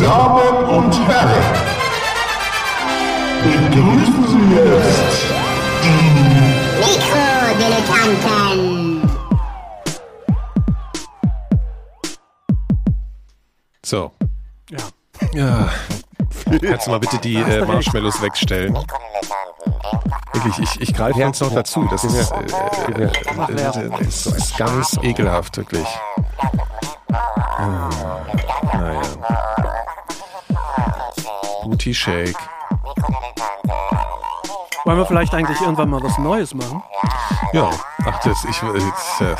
Damen und Herren, begrüßen Sie jetzt Mikrodilettanten. So. Ja. Ja. Kannst du mal bitte die äh, Marshmallows wegstellen? Wirklich, ich, ich greife jetzt noch dazu. Das ist, äh, äh, äh, das ist ganz ekelhaft, wirklich. Hm, Booty Shake. Wollen wir vielleicht eigentlich irgendwann mal was Neues machen? Ja, ach, das, ich, jetzt, äh,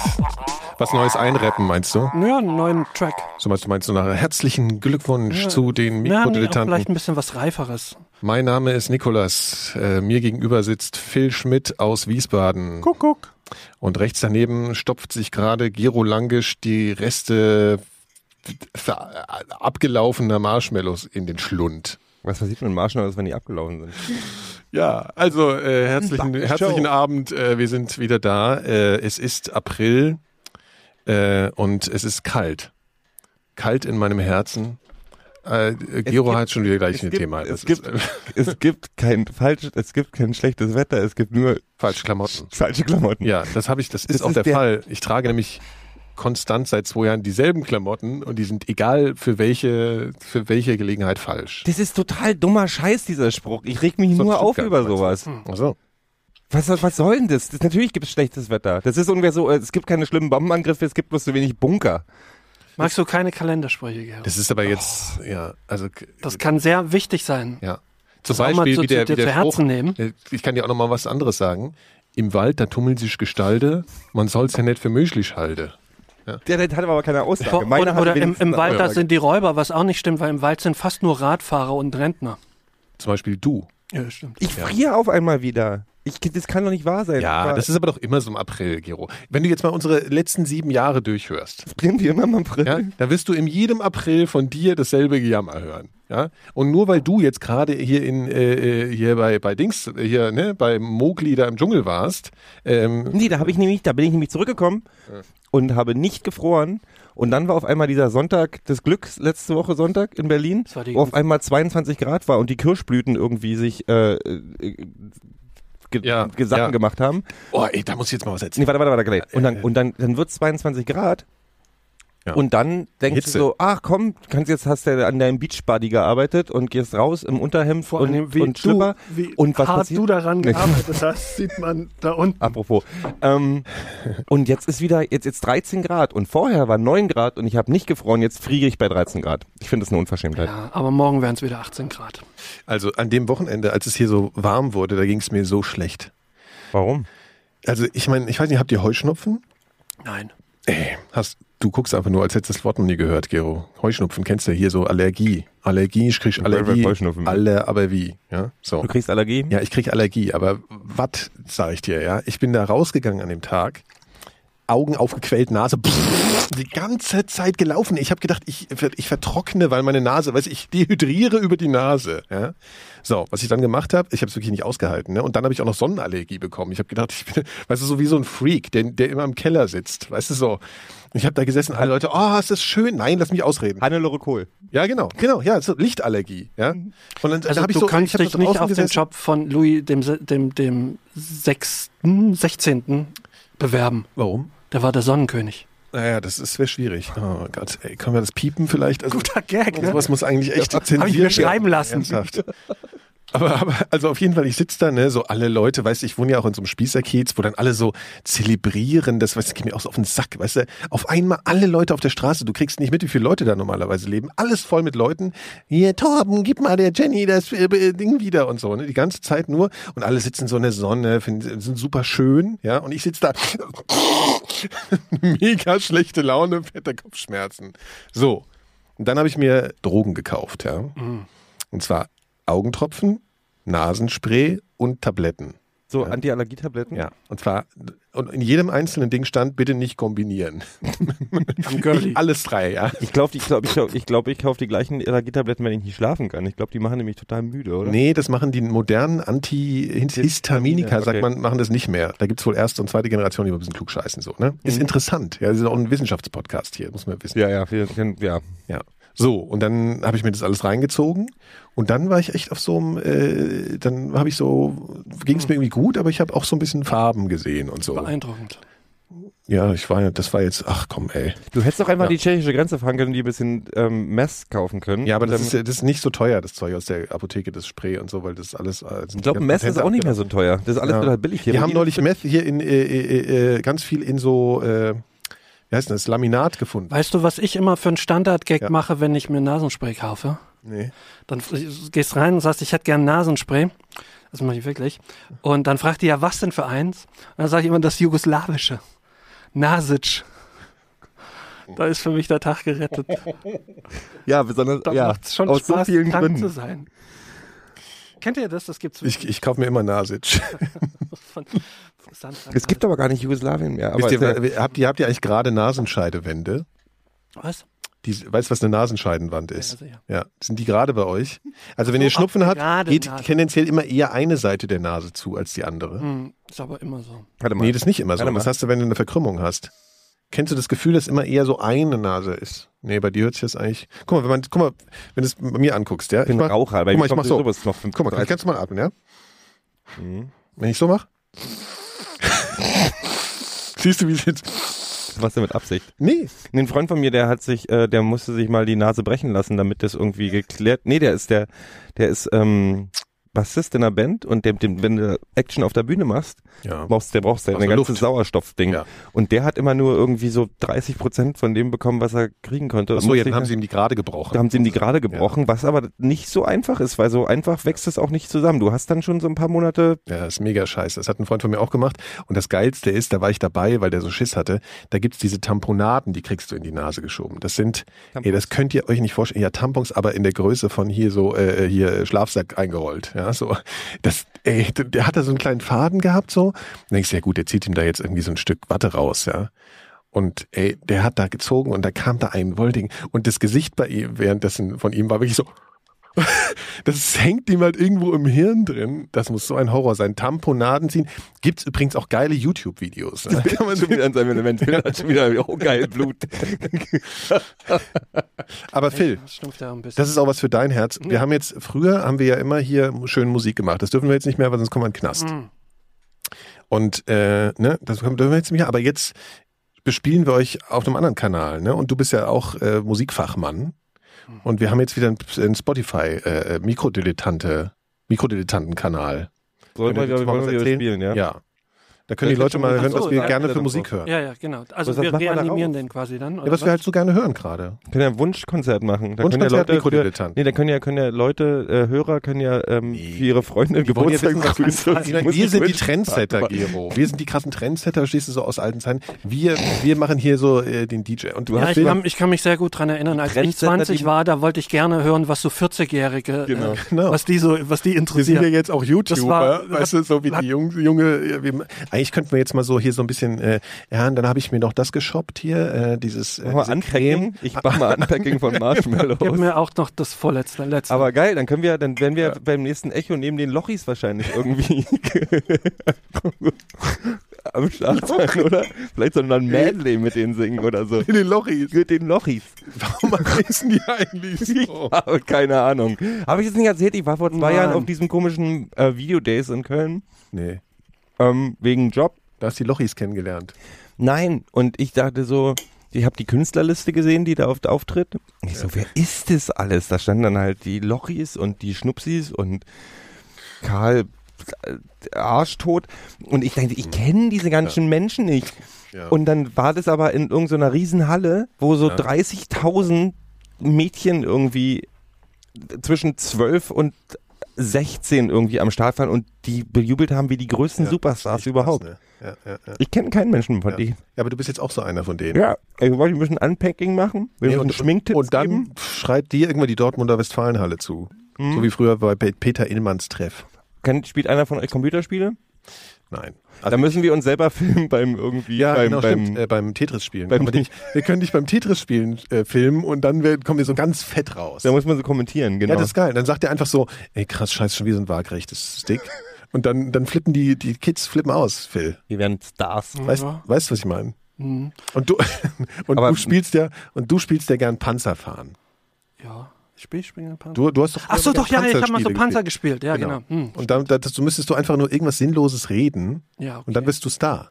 was Neues einrappen, meinst du? Ja, einen neuen Track. So meinst du, meinst du nachher herzlichen Glückwunsch zu den Ja, nee, auch Mikrodilettanten. vielleicht ein bisschen was Reiferes. Mein Name ist Nikolas. Äh, mir gegenüber sitzt Phil Schmidt aus Wiesbaden. Kuckuck. Und rechts daneben stopft sich gerade Gero Langisch die Reste abgelaufener Marshmallows in den Schlund. Was passiert mit den Marshmallows, wenn die abgelaufen sind? Ja, also äh, herzlichen, herzlichen. Abend. Äh, wir sind wieder da. Äh, es ist April äh, und es ist kalt. Kalt in meinem Herzen. Äh, Gero gibt- hat schon wieder gleich ein gibt- Thema. es gibt- ist, äh, Es gibt kein falsch, es gibt kein schlechtes Wetter, es gibt nur falsch Klamotten. falsche Klamotten. Ja, das habe ich, das ist Das auch ist der, der- Fall. Ich trage nämlich konstant seit zwei Jahren dieselben Klamotten und die sind egal für welche, für welche Gelegenheit falsch. Das ist total dummer Scheiß, dieser Spruch. Ich reg mich So nur auf über meinst du? sowas. Also, Was, soll- was soll denn das? das natürlich gibt es schlechtes Wetter. Das ist ungefähr so, es gibt keine schlimmen Bombenangriffe, es gibt bloß zu wenig Bunker. Magst du keine Kalendersprüche, Gerhard? das ist aber jetzt, ja, also, Das kann sehr wichtig sein. ja. Zum Das Beispiel, zu- wie der, zu- wie der zu Spruch, Herzen nehmen. äh, ich kann dir auch noch mal was anderes sagen. Im Wald, da tummeln sich Gestalte, man soll's ja nicht für möglich halten. Der, der hat aber keine Aussage. Oder, Meiner hat oder im, im Wald, da sind die Räuber, was auch nicht stimmt, weil im Wald sind fast nur Radfahrer und Rentner. Zum Beispiel du. Ja, das stimmt. Ich friere auf einmal wieder. Ich, das kann doch nicht wahr sein. Ja, Aber das ist aber doch immer so im April, Gero. Wenn du jetzt mal unsere letzten sieben Jahre durchhörst, frieren wir immer im April. Ja, da wirst du in jedem April von dir dasselbe Gejammer hören. Ja? Und nur weil du jetzt gerade hier in äh, äh, hier bei bei Dings hier ne bei Mowgli da im Dschungel warst, ähm, Nee, da habe ich nämlich, da bin ich nämlich zurückgekommen und habe nicht gefroren. Und dann war auf einmal dieser Sonntag des Glücks, letzte Woche Sonntag in Berlin, Das wo auf einmal 22 Grad war und die Kirschblüten irgendwie sich äh, äh, ge Ja, Sachen ja. gemacht haben. oh ey, da muss ich jetzt mal was erzählen. Nee, warte, warte, warte, gleich. Und dann, und dann, dann wird 22 Grad. Ja. Und dann denkst Hitze. du so, ach komm, kannst jetzt hast du an deinem Beachbody gearbeitet und gehst raus im Unterhemd Vor und, allem, wie und du, Schlipper. wie und was hart passiert? du daran gearbeitet hast, sieht man da unten. Apropos. Ähm, und jetzt ist wieder, jetzt, jetzt 13 Grad und vorher war 9 Grad und ich habe nicht gefroren, jetzt friere ich bei 13 Grad. Ich finde das eine Unverschämtheit. Ja, aber morgen wären es wieder 18 Grad. Also an dem Wochenende, als es hier so warm wurde, da ging es mir so schlecht. Warum? Also ich meine, ich weiß nicht, habt ihr Heuschnupfen? Nein. Ey, hast du guckst einfach nur, als hättest du das Wort noch nie gehört, Gero. Heuschnupfen kennst du hier so Allergie. Allergie, ich krieg Ich Allergie. Heuschnupfen. Alle, aber wie? Ja, so. Du kriegst Allergie? Ja, ich krieg Allergie, aber was sag ich dir, ja? Ich bin da rausgegangen an dem Tag, Augen aufgequellt, Nase pff, die ganze Zeit gelaufen. Ich habe gedacht, ich, ich vertrockne, weil meine Nase, weiß ich dehydriere über die Nase. Ja? So, was ich dann gemacht habe, ich habe es wirklich nicht ausgehalten. Ne? Und dann habe ich auch noch Sonnenallergie bekommen. Ich habe gedacht, ich bin, weißt du, so wie so ein Freak, der, der immer im Keller sitzt. Weißt du so. Ich habe da gesessen, alle Leute, oh, ist das schön. Nein, lass mich ausreden. Hannelore Kohl. Ja, genau, genau, ja, so Lichtallergie. Ja. Und dann, Also dann hab ich du so, kannst ich hab dich nicht auf den gesessen. Job von Louis dem, dem, dem 6., 16. bewerben. Warum? Der war der Sonnenkönig. Naja, das ist wäre schwierig. Oh Gott, ey, können wir das piepen vielleicht? Also, Guter Gag, ne? Sowas muss eigentlich echt Hab ich mir schreiben lassen. Ernsthaft. Aber, aber, also auf jeden Fall, ich sitze da, ne, so alle Leute, weißt du, ich wohne ja auch in so einem Spießerkiez, wo dann alle so zelebrieren, das, weißt du, geht mir auch so auf den Sack, weißt du, auf einmal alle Leute auf der Straße, du kriegst nicht mit, wie viele Leute da normalerweise leben, alles voll mit Leuten, hier, Torben, gib mal der Jenny das äh, Ding wieder und so, ne, die ganze Zeit nur und alle sitzen so in der Sonne, finden, sind super schön, ja, und ich sitze da, mega schlechte Laune, fette Kopfschmerzen. So. Und dann habe ich mir Drogen gekauft, ja. Und zwar Augentropfen, Nasenspray und Tabletten. So, Antiallergietabletten? Ja. Und zwar, und in jedem einzelnen Ding stand, bitte nicht kombinieren. Nicht alles drei, ja. Ich glaube, ich, glaub, ich, glaub, ich, glaub, ich kaufe die gleichen Allergietabletten, wenn ich nicht schlafen kann. Ich glaube, die machen nämlich total müde, oder? Nee, das machen die modernen Antihistaminika, Okay. sagt man, machen das nicht mehr. Da gibt's wohl erste und zweite Generation, die mal ein bisschen klug scheißen so, ne? Ist interessant. Ja, das ist auch ein Wissenschaftspodcast hier, muss man wissen. Ja, ja, ja. Ja. So, und dann habe ich mir das alles reingezogen und dann war ich echt auf so einem, äh, dann habe ich so, ging es mir irgendwie gut, aber ich habe auch so ein bisschen Farben gesehen und so. Beeindruckend. Ja, ich war, das war jetzt, ach komm, ey. Du hättest doch einfach Ja. die tschechische Grenze fahren können, die ein bisschen ähm, Mess kaufen können. Ja, aber das ist, das ist nicht so teuer, das Zeug aus der Apotheke, das Spray und so, weil das alles. äh, ich glaube, Mess ist auch nicht mehr so teuer. Das ist alles Ja. total billig hier. Wir haben neulich Meth hier in, äh, äh, äh, ganz viel in so, äh, wie heißt das, Laminat gefunden. Weißt du, was ich immer für einen Standard-Gag Ja. mache, wenn ich mir Nasenspray kaufe? Nee. Dann gehst rein und sagst, ich hätte gern Nasenspray. Das mache ich wirklich. Und dann fragt die ja, was denn für eins? Und dann sage ich immer das jugoslawische. Nasic. Da ist für mich der Tag gerettet. Ja, besonders Da ja, schon aus Spaß, so vielen krank Gründen. zu sein. Kennt ihr das? Das gibt's Ich, ich kaufe mir immer Nasic. von, Es gibt aber gar nicht Jugoslawien mehr. Aber ihr, ja- habt, ihr, habt ihr eigentlich gerade Nasenscheidewände? Was? Die, weißt du, was eine Nasenscheidenwand ist? Ja, sicher. Ja, sind die gerade bei euch? Also wenn So, ihr Schnupfen habt, geht Nase. tendenziell immer eher eine Seite der Nase zu als die andere. Hm, ist aber immer so. Warte mal. Nee, das ist nicht immer so. Das hast du, wenn du eine Verkrümmung hast. Kennst du das Gefühl, dass immer eher so eine Nase ist? Nee, bei dir hört sich das eigentlich. Guck mal, wenn man, guck mal, wenn du es bei mir anguckst, ja. ich bin mach- Raucher, aber guck mal, ich mach so. sowas noch Guck mal, kannst du mal atmen, ja? Mhm. Wenn ich so mache? Siehst du, wie es jetzt. Was denn mit Absicht? Nee. Ein Freund von mir, der hat sich, äh, der musste sich mal die Nase brechen lassen, damit das irgendwie geklärt. Nee, der ist der, der ist ähm, Bassist in einer Band und dem, dem, wenn du Action auf der Bühne machst, Ja. brauchst, der brauchst ja eine du ganze Luft. Sauerstoffding. Ja. Und der hat immer nur irgendwie so 30 Prozent von dem bekommen, was er kriegen konnte. Achso, jetzt haben sie ihm die gerade gebrochen. da haben sie ihm die gerade gebrochen, was aber nicht so einfach ist, weil so einfach wächst es auch nicht zusammen. Du hast dann schon so ein paar Monate Ja, das ist mega scheiße. Das hat ein Freund von mir auch gemacht. Und das Geilste ist, da war ich dabei, weil der so Schiss hatte, da gibt's diese Tamponaden, die kriegst du in die Nase geschoben. Das sind, ey, das könnt ihr euch nicht vorstellen. Ja, Tampons, aber in der Größe von hier so, äh, hier Schlafsack eingerollt. Ja, so. Das, ey, der hat da so einen kleinen Faden gehabt, so. Und denkst du, ja gut, der zieht ihm da jetzt irgendwie so ein Stück Watte raus, ja. Und ey, der hat da gezogen und da kam da ein Wolding. Und das Gesicht bei ihm währenddessen von ihm war wirklich so, das hängt ihm halt irgendwo im Hirn drin. Das muss so ein Horror sein. Tamponaden ziehen. Gibt's übrigens auch geile YouTube-Videos. ne? Kann man schon wieder an seinem Element. Hat schon wieder, oh geil, Blut. Aber Phil, das ist auch was für dein Herz. Wir haben jetzt, früher haben wir ja immer hier schön Musik gemacht. Das dürfen wir jetzt nicht mehr, weil sonst kommen wir in den Knast. Mhm. Und, äh, ne, das dürfen wir jetzt nicht mehr. Aber jetzt bespielen wir euch auf einem anderen Kanal, ne? Und du bist ja auch äh, Musikfachmann. Und wir haben jetzt wieder einen, einen Spotify äh, Mikrodilettante, Mikrodilettanten-Kanal. Sollen wir, wir, wir spielen, ja? Ja. Da können die Vielleicht Leute mal- hören, so, was wir gerne für doch Musik hören. ja, ja, genau. Also Was- was wir reanimieren den quasi dann. Ja, Oder was wir halt so gerne hören gerade. Können ja ein Wunschkonzert machen. Da können ja Wunschkonzert, Leute, für, nee, da können ja, können ja Leute, äh, Hörer, können ja ähm, für ihre Freunde ja Geburtstag was grüßen. Wir sind die Trendsetter, Gero. Wir sind die krassen Trendsetter, stehst du so aus alten Zeiten. Wir, wir machen hier so äh, den DJ. Und du Ja, hast ich kann, ich kann mich sehr gut dran erinnern. Als ich Trendsetter, 20 die- war, da wollte ich gerne hören, was so 40-Jährige, Genau. äh, Genau. was die so, was die wir sind ja jetzt auch YouTuber, weißt du, so wie die junge, junge eigentlich könnten wir jetzt mal so hier so ein bisschen, äh, ja, und dann habe ich mir noch das geshoppt hier, äh, dieses äh, mal diese Unpacking. Ich mach mal Unpacking von Marshmallows. Gib mir auch noch das vorletzte, letzte. Aber geil, dann können wir, dann werden wir beim nächsten Echo neben den Lochis wahrscheinlich irgendwie am Start sein, oder? Vielleicht sollen wir ein Medley mit denen singen oder so. in den Lochis. Mit den Lochis. Warum heißen die eigentlich so? Aber keine Ahnung. Habe ich jetzt nicht erzählt? Ich war vor zwei Nein. Jahren auf diesem komischen äh, Video-Days in Köln Nee, ähm, wegen Job. da hast du die Lochis kennengelernt. Nein, und ich dachte so, ich habe die Künstlerliste gesehen, die da oft auftritt. Und ich so, wer ist das alles? Da standen dann halt die Lochis und die Schnupsis und Karl äh, Arschtot. Und ich dachte, ich kenne diese ganzen Menschen nicht. Ja. Und dann war das aber in irgendeiner Riesenhalle, wo so Ja. 30.000 Mädchen irgendwie zwischen 12 und 16 irgendwie am Start waren und die bejubelt haben wie die größten Ja, Superstars überhaupt. krass, ne? ja, ja. Ich kenne keinen Menschen von denen. ja, aber du bist jetzt auch so einer von denen. Ja, ich wollte ein bisschen Unpacking machen. Wir Nee, müssen Schminktipps und dann geben. schreit dir irgendwann die Dortmunder Westfalenhalle zu. Hm? So wie früher bei Pe- Peter Illmanns Treff. Kann, spielt einer von euch Computerspiele? Nein. da müssen wir uns selber filmen beim irgendwie Ja, beim, genau, beim. Äh, beim Tetris-Spielen. beim- Kann man dich- Wir können dich beim Tetris-Spielen äh, filmen und dann wird, kommen wir so ganz fett raus. da muss man so kommentieren, genau. Ja, das ist geil. Dann sagt er einfach so, ey krass, scheiße, schon wieder so ein waagerechtes Stick. Und dann, dann flippen die, die Kids flippen aus, Phil. wir werden Stars. Weißt, Ja. weißt du, was ich meine? Mhm. Und du, und Aber- du spielst ja, und du spielst ja gern Panzerfahren. Ja, spiel ich Springende Panzer. Du, du hast doch Ach so, doch, ja, ich habe mal so Panzer gespielt. gespielt. Ja, genau. Hm. Und dann, das, du müsstest du einfach nur irgendwas Sinnloses reden Ja, okay. und dann bist du Star.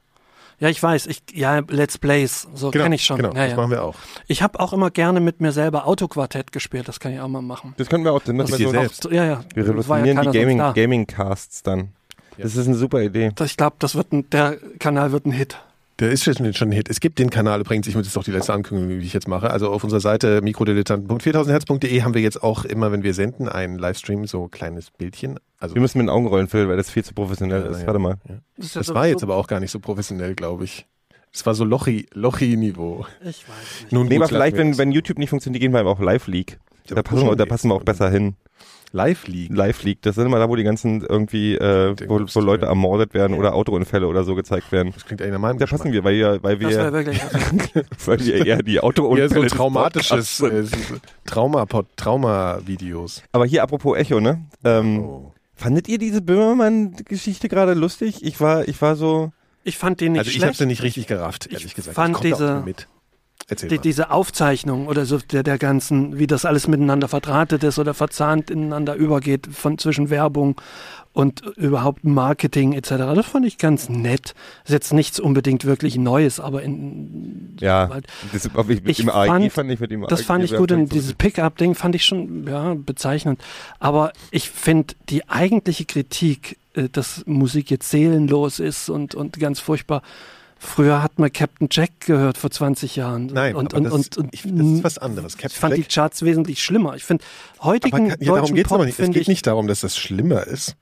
ja, ich weiß. Ich, ja, Let's Plays, so Genau, kenne ich schon. Genau, ja, das ja. machen wir auch. Ich habe auch immer gerne mit mir selber Autoquartett gespielt. Das kann ich auch mal machen. Das können wir auch. Das müssen Mit wir so selbst. So, ja, ja. Wir ja revolutionieren keiner die Gaming. Gaming Casts dann. Das ist eine super Idee. Ich glaube, das wird ein, der Kanal wird ein Hit. Der ist schon ein Hit. Es gibt den Kanal übrigens, ich muss jetzt auch die letzte Ankündigung, die ich jetzt mache. Also auf unserer Seite mikrodilettanten.4000herz.de haben wir jetzt auch immer, wenn wir senden, einen Livestream, so kleines Bildchen. Also Wir müssen mit den Augen rollen, Phil, weil das viel zu professionell ist. ja. Warte mal. Ja das war jetzt aber auch gar nicht so professionell, glaube ich. Es war so Lochi, Lochi-Niveau. Ich weiß nicht. Nun Nee, gut, aber vielleicht, wenn, wenn YouTube nicht funktioniert, gehen wir einfach auf Live League. Ja, Da passen, wir, da passen wir auch besser hin. Live League. Live League, das sind immer da, wo die ganzen irgendwie, äh, wo, wo Leute ja. ermordet werden oder Autounfälle oder so gezeigt werden. Das klingt eigentlich nach meinem Da passen wir, weil wir, weil Das wäre wir, wirklich. weil wir eher die Autounfälle Ja, so traumatisches äh, Trauma, Trauma-Videos. Aber hier apropos Echo, ne? Ähm, Oh. Fandet ihr diese Böhmermann-Geschichte gerade lustig? Ich war, ich war so, Ich fand den nicht Also ich habe schlecht. sie nicht richtig gerafft, ehrlich Ich gesagt. fand ich diese- nicht mit. Erzähl die, mal. diese Aufzeichnung oder so der, der ganzen, wie das alles miteinander verdrahtet ist oder verzahnt ineinander übergeht von zwischen Werbung und überhaupt Marketing etc. Das fand ich ganz nett. Ist jetzt nichts unbedingt wirklich Neues, aber in, ja, halt- das, ich, Ich AEG fand- fand ich mit dem das fand ich gut und dieses Pickup-Ding fand ich schon ja, bezeichnend. Aber ich finde die eigentliche Kritik, äh, dass Musik jetzt seelenlos ist und, und ganz furchtbar. Früher hat man Captain Jack gehört vor 20 Jahren. Nein, und, aber und, das, und, und ich, das ist was anderes. ich Captain fand die Jack, Charts wesentlich schlimmer. Ich finde aber heutigen ja, darum deutschen geht's Pop aber nicht. Es geht ich nicht darum, dass das schlimmer ist,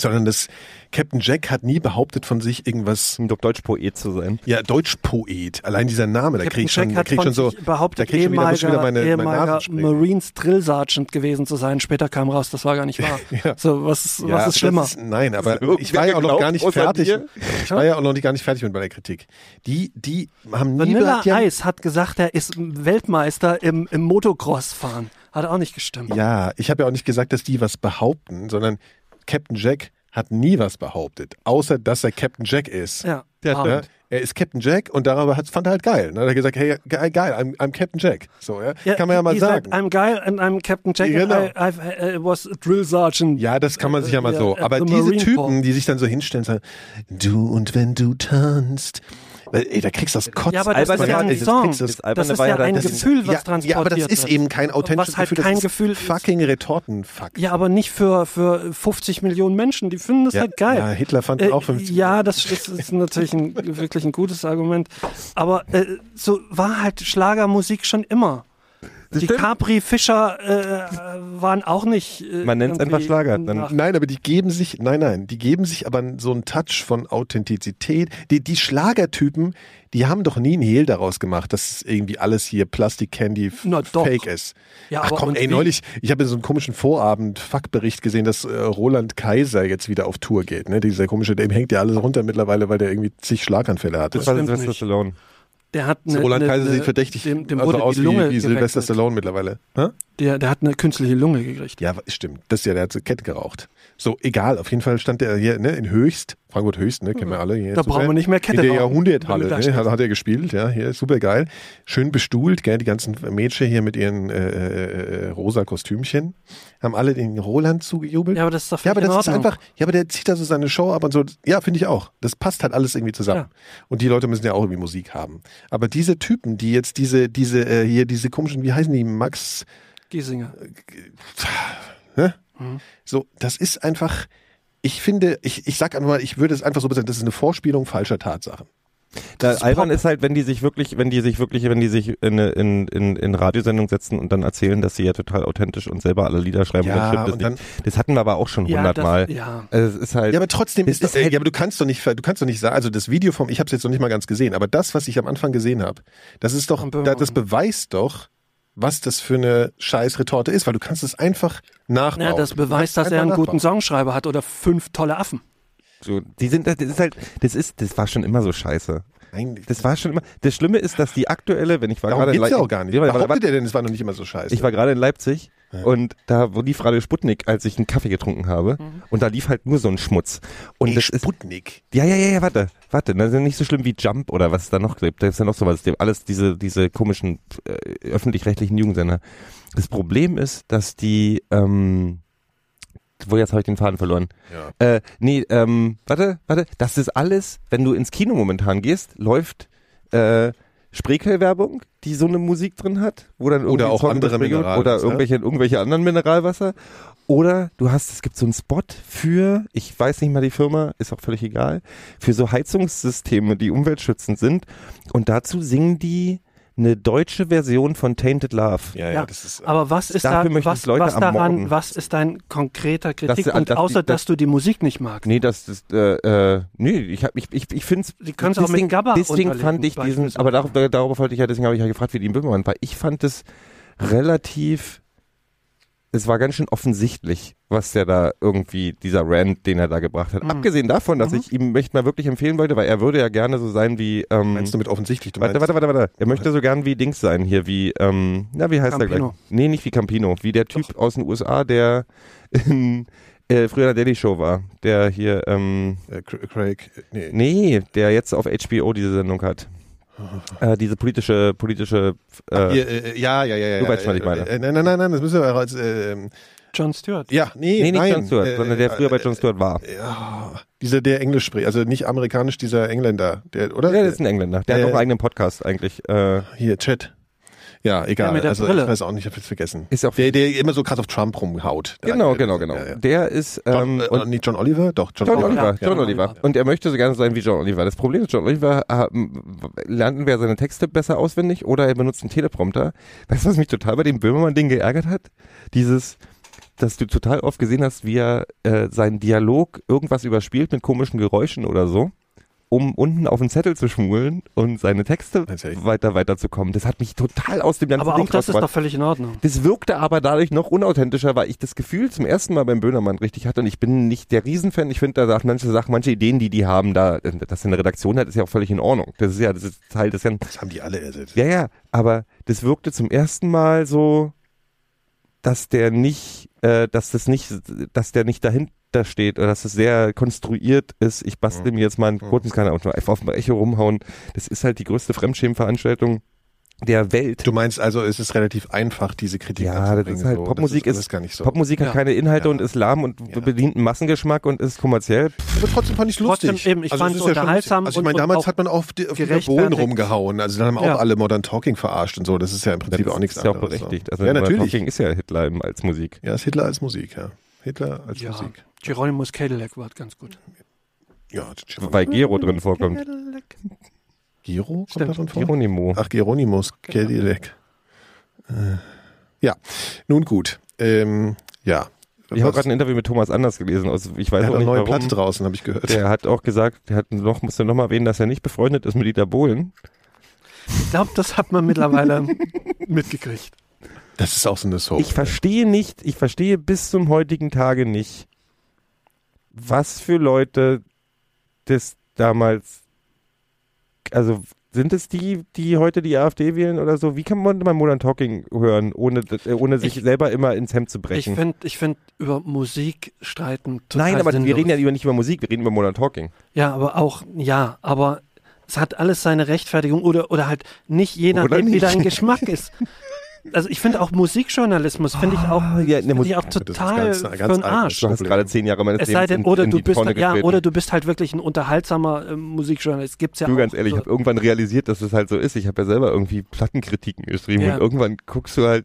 sondern dass Captain Jack hat nie behauptet von sich irgendwas. Um Deutschpoet zu sein. Ja, Deutschpoet. Allein dieser Name, da Captain krieg ich schon, Jack da hat krieg ich von schon so. sich da behauptet, krieg ich schon wieder, wieder meine, ehemaliger, meine. Marines Drill Sergeant gewesen zu sein. Später kam raus, das war gar nicht wahr. Ja. So, was, ist- Ja, was ist schlimmer? das Ist, nein, aber ich war ja auch noch gar nicht fertig. dir? Ich war ja auch noch nicht gar nicht fertig mit meiner Kritik. Die, die haben nie Vanilla die haben, Ice hat gesagt, er ist Weltmeister im, im Motocross fahren. Hat auch nicht gestimmt. Ja, ich habe ja auch nicht gesagt, dass die was behaupten, sondern Captain Jack hat nie was behauptet, außer dass er Captain Jack ist. Ja. Ja, er ist Captain Jack und darüber hat, fand er halt geil. Ne? Er hat gesagt, hey, geil, geil I'm, I'm Captain Jack. So, ja? Ja, kann man ja mal he sagen. Said, I'm geil and I'm Captain Jack. Genau. and I, I've, I was a drill sergeant. ja, das kann man sich ja mal so. Aber diese Marine Typen, Corps. die sich dann so hinstellen sagen, du und wenn du tanzt, weil, ey, da kriegst du das Kotzen. Ja, aber das ist ja ein Song. das das Das ist ja ein das Gefühl, was ja, transportiert ja, aber das ist eben kein authentisches halt Gefühl, kein das Gefühl ist fucking Retortenfuck. Ja, aber nicht für, für 50 Millionen Menschen. Die finden das Ja, halt geil. ja, Hitler fand auch 50 Ja, das, das ist natürlich ein, wirklich ein gutes Argument. Aber äh, so war halt Schlagermusik schon immer. Die stimmt. Capri Fischer äh, waren auch nicht. Äh, Man nennt's einfach irgendwie Schlager, dann- Nein, aber die geben sich, nein, nein, die geben sich aber so einen Touch von Authentizität. Die, die Schlagertypen, die haben doch nie einen Hehl daraus gemacht, dass irgendwie alles hier Plastic Candy f- Na doch. Fake ist. Ja, Ach komm, ey, wie? neulich, ich habe so einen komischen Vorabend-Fuck-Bericht gesehen, dass äh, Roland Kaiser jetzt wieder auf Tour geht. Ne? Dieser komische, dem hängt ja alles runter mittlerweile, weil der irgendwie zig Schlaganfälle hatte. Das war stimmt Sylvester. Stallone. Der hat eine, Roland eine, Kaiser sieht verdächtig dem, dem also aus wie, wie Sylvester gewechselt. Stallone mittlerweile. Hä? Der, der hat eine künstliche Lunge gekriegt. Ja, stimmt. Das ist ja, der hat so Kette geraucht. So, egal. Auf jeden Fall stand der hier ne, in Höchst, Frankfurt Höchst, ne, kennen wir alle. Hier Da brauchen wir nicht mehr Kette In der Jahrhunderthalle, ne, hat, hat er gespielt, ja, hier, super geil. Schön bestuhlt, gell, die ganzen Mädchen hier mit ihren äh, äh, äh, rosa Kostümchen, haben alle den Roland zugejubelt. Ja, aber das ist doch Ja, aber das ist einfach, ja, aber der zieht da so seine Show ab und so. Ja, finde ich auch. Das passt halt alles irgendwie zusammen. Ja. Und die Leute müssen ja auch irgendwie Musik haben. Aber diese Typen, die jetzt diese, diese, äh, hier, diese komischen, wie heißen die, Max, Giesinger. Ne? So, das ist einfach, ich finde, ich, ich sag einfach mal, ich würde es einfach so bezeichnen, das ist eine Vorspielung falscher Tatsachen. Da, ist albern Pop. ist halt, wenn die sich wirklich, wenn die sich wirklich, wenn die sich in in, in, in Radiosendung setzen und dann erzählen, dass sie ja total authentisch und selber alle Lieder schreiben. Ja, das, und dann- nicht. das hatten wir aber auch schon Ja, hundertmal. das- ja. Also es ist halt. Ja, aber trotzdem Das ist ist halt- ja, aber du kannst doch nicht, du kannst doch nicht sagen, also das Video vom, ich habe es jetzt noch nicht mal ganz gesehen, aber das, was ich am Anfang gesehen habe, das ist doch, das beweist doch, was das für eine scheiß Retorte ist, weil du kannst es einfach nachbauen. Ja, das beweist, dass er einen einfach guten nachbauen. Songschreiber hat oder fünf tolle Affen. So, die sind, das ist halt, das ist, das war schon immer so scheiße. Eigentlich. Das war schon immer. Das Schlimme ist, dass die aktuelle, wenn ich war gerade in geht's ja auch gar nicht. Ja, Behauptet warte, der denn, es war noch nicht immer so scheiße? ich war gerade in Leipzig und da lief Radio Sputnik, als ich einen Kaffee getrunken habe. Und da lief halt nur so ein Schmutz. Und Ey, das ist, Sputnik. ja, ja, ja, ja, warte, warte, das ist ja nicht so schlimm wie Jump oder was es da noch gibt. Da ist ja noch sowas, alles diese, diese komischen äh, öffentlich-rechtlichen Jugendsender. Das Problem ist, dass die, ähm, wo jetzt habe ich den Faden verloren. Ja. Äh, nee, ähm, warte, warte, das ist alles, wenn du ins Kino momentan gehst, läuft äh, Spreekel-Werbung, die so eine Musik drin hat, wo dann irgendwie Oder auch andere Mineralwasser. oder irgendwelche irgendwelche anderen Mineralwasser. Oder du hast, es gibt so einen Spot für, ich weiß nicht mal die Firma, ist auch völlig egal, für so Heizungssysteme, die umweltschützend sind. Und dazu singen die eine deutsche Version von Tainted Love. Ja, ja, Ja, das ist. aber was ist, Dafür da, was, Leute was daran, ermorden. was ist dein konkreter Kritikpunkt, dass die- außer dass dass- du die Musik nicht magst? Nee, das ist, äh, äh, nee, ich hab, ich, ich, ich finde Die können es auch mit Gabba deswegen fand ich diesen, aber darauf, darauf wollte ich ja, deswegen habe ich ja gefragt, wie die in Böhmermann war. Ich fand es relativ, es war ganz schön offensichtlich, was der da irgendwie, dieser Rant, den er da gebracht hat. Mhm. Abgesehen davon, dass Mhm. ich ihm echt mal wirklich empfehlen wollte, weil er würde ja gerne so sein wie, ähm, Meinst du mit offensichtlich? Du Warte, warte, warte, warte. Er möchte so gern wie Dings sein hier, wie, ähm, na, wie heißt der Campino. gleich? Nee, nicht wie Campino, wie der Typ aus den USA, der in, äh, früher in der Daily Show war. Der hier, ähm, Äh, Cra- Craig. äh, Nee. nee, der jetzt auf HBO diese Sendung hat. Äh, diese politische, politische, äh, Hier, äh, ja, ja, ja, ja. Du weißt was ich äh, meine. Äh, nein, nein, nein, nein, das müssen wir als. Äh, ähm, John Stewart. ja, nee, nee, nicht nein, John Stewart, äh, sondern der früher bei äh, John Stewart war. Ja, dieser, der Englisch spricht, also nicht amerikanisch, dieser Engländer, der, oder? Ja, das ist ein Engländer. Der hat Äh, auch einen eigenen Podcast eigentlich. Äh, Hier, Chat. Ja, egal. Der mit der also Brille. ich weiß auch nicht, ich habe jetzt vergessen. Ist auch- der, der immer so krass auf Trump rumhaut. Genau, Aktuelle. genau, genau. Ja, ja. Der ist, John, ähm, äh, und nicht John Oliver? Doch, John, John Oliver. Oliver, John. Oliver. Und er möchte so gerne sein wie John Oliver. Das Problem ist, John Oliver ähm, lernt entweder seine Texte besser auswendig oder er benutzt einen Teleprompter. Weißt du, was mich total bei dem Böhmermann-Ding geärgert hat? Dieses, dass du total oft gesehen hast, wie er äh, seinen Dialog irgendwas überspielt mit komischen Geräuschen oder so, um unten auf den Zettel zu schmulen und seine Texte weiter weiterzukommen. Das hat mich total aus dem ganzen Aber Ding auch das ist doch völlig in Ordnung. Das wirkte aber dadurch noch unauthentischer, weil ich das Gefühl zum ersten Mal beim Böhmermann richtig hatte und ich bin nicht der Riesenfan. Ich finde, da sagt manche Sachen, manche Ideen, die die haben, da, dass er eine Redaktion hat, ist ja auch völlig in Ordnung. Das ist ja, das ist Teil des Ganzen. Das haben die alle ersetzt. Ja, ja, aber das wirkte zum ersten Mal so, dass der nicht, äh, dass das nicht, dass der nicht dahinter steht oder dass es sehr konstruiert ist. Ich bastel mir jetzt mal einen kurzen Kanal und nur einfach auf dem Echo rumhauen. Das ist halt die größte Fremdschämenveranstaltung der Welt. Du meinst also, es ist relativ einfach, diese Kritik Ja, das ist halt, so. Popmusik das ist, alles gar nicht so. Popmusik Ja. hat keine Inhalte Ja. und ist lahm und Ja. bedient einen Massengeschmack und ist kommerziell. Aber trotzdem fand ich lustig. Trotzdem eben, ich es ist ja schon unterhaltsam lustig. Also ich meine, damals hat man auf, die, auf die Bohlen gerechtfertigt. rumgehauen. Also dann haben Ja. auch alle Modern Talking verarscht und so. Das ist ja im Prinzip das auch nichts ist ja auch anderes. berechtigt. So. Also ja, Modern natürlich. Talking ist ja Hitler als Musik. Ja, ist Hitler als Musik, ja. Hitler als Ja, Musik. Geronimus Cadillac war ganz gut. Ja, Weil Gero drin vorkommt. Giro kommt Stimmt. davon vor? Geronimo. Ach, Geronimus Cadillac. Äh, ja, nun gut. Ähm, ja. Ich habe gerade ein Interview mit Thomas Anders gelesen. Also ich weiß er hat auch eine nicht neue warum. Platte draußen, habe ich gehört. Der hat auch gesagt, der hat noch, musste noch mal erwähnen, dass er nicht befreundet ist mit Dieter Bohlen. Ich glaube, das hat man mittlerweile mitgekriegt. Das ist auch so eine Soap. Ich verstehe nicht, ich verstehe bis zum heutigen Tage nicht, was für Leute das damals, also sind es die, die heute die AfD wählen oder so? Wie kann man mal Modern Talking hören, ohne, äh, ohne sich Ich- selber immer ins Hemd zu Ich brechen? finde ich find über Musik streiten total Nein, aber sinnlos. wir reden ja lieber nicht über Musik, wir reden über Modern Talking. Ja, aber auch, ja, aber es hat alles seine Rechtfertigung oder, oder halt nicht jeder, Oder wie dein Geschmack ist. Also ich finde auch Musikjournalismus, finde ich auch, Ah, ja, ne, finde ich auch das total ganz- für ganz den altes Arsch. Du hast gerade zehn Jahre meines Es sei Lebens denn, in, oder in du die bist Tonne halt, ja, oder du bist halt wirklich ein unterhaltsamer ähm, Musikjournalist. Gibt's ja Du auch. ganz ehrlich, ich so. habe irgendwann realisiert, dass es halt so ist. Ich habe ja selber irgendwie Plattenkritiken geschrieben Ja. und irgendwann guckst du halt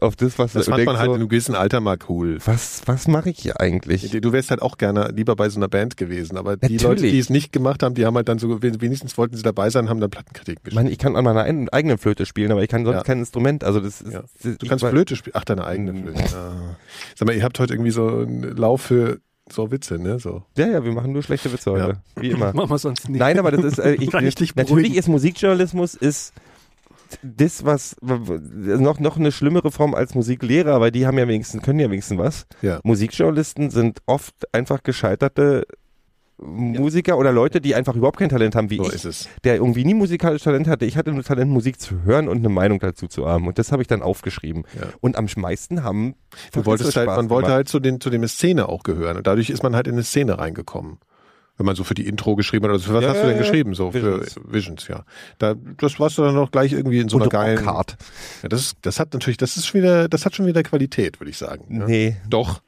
auf das, was das du fand man halt so, in einem gewissen Alter mal cool. was, was mache ich hier eigentlich? Du wärst halt auch gerne lieber bei so einer Band gewesen, aber die Natürlich. Leute, die es nicht gemacht haben, die haben halt dann so, wenigstens wollten sie dabei sein, haben dann Plattenkritik Ich geschrieben. meine, ich kann an meiner ein- eigenen Flöte spielen, aber ich kann sonst Ja. kein Instrument. Also das ist, Ja. Du ich kannst war- Flöte spielen. Ach, deine eigene Flöte. Ah. Sag mal, ihr habt heute irgendwie so einen Lauf für so Witze, ne? So. Ja, ja, wir machen nur schlechte Witze heute, wie immer. Machen wir sonst nicht. Nein, aber das ist, äh, ich, ich natürlich ist Musikjournalismus ist das, was noch, noch eine schlimmere Form als Musiklehrer, weil die haben ja wenigstens, können ja wenigstens was. Ja. Musikjournalisten sind oft einfach gescheiterte Musiker oder Leute, die einfach überhaupt kein Talent haben, wie So ich, ist es. der irgendwie nie musikalisches Talent hatte. Ich hatte nur Talent, Musik zu hören und eine Meinung dazu zu haben. Und das habe ich dann aufgeschrieben. Ja. Und am meisten haben Du wolltest halt, man wollte gemacht. halt zu, den, zu dem Szene auch gehören. Und dadurch ist man halt in eine Szene reingekommen. Wenn man so für die Intro geschrieben hat. Also was Ja, hast du ja, denn ja. geschrieben? So Visions. für Visions, ja. Da, das warst du dann noch gleich irgendwie in so einer Und geilen. Rockhard. Ja, das, ist, das hat natürlich, das ist schon wieder, das hat schon wieder Qualität, würde ich sagen. ne? Nee. Doch.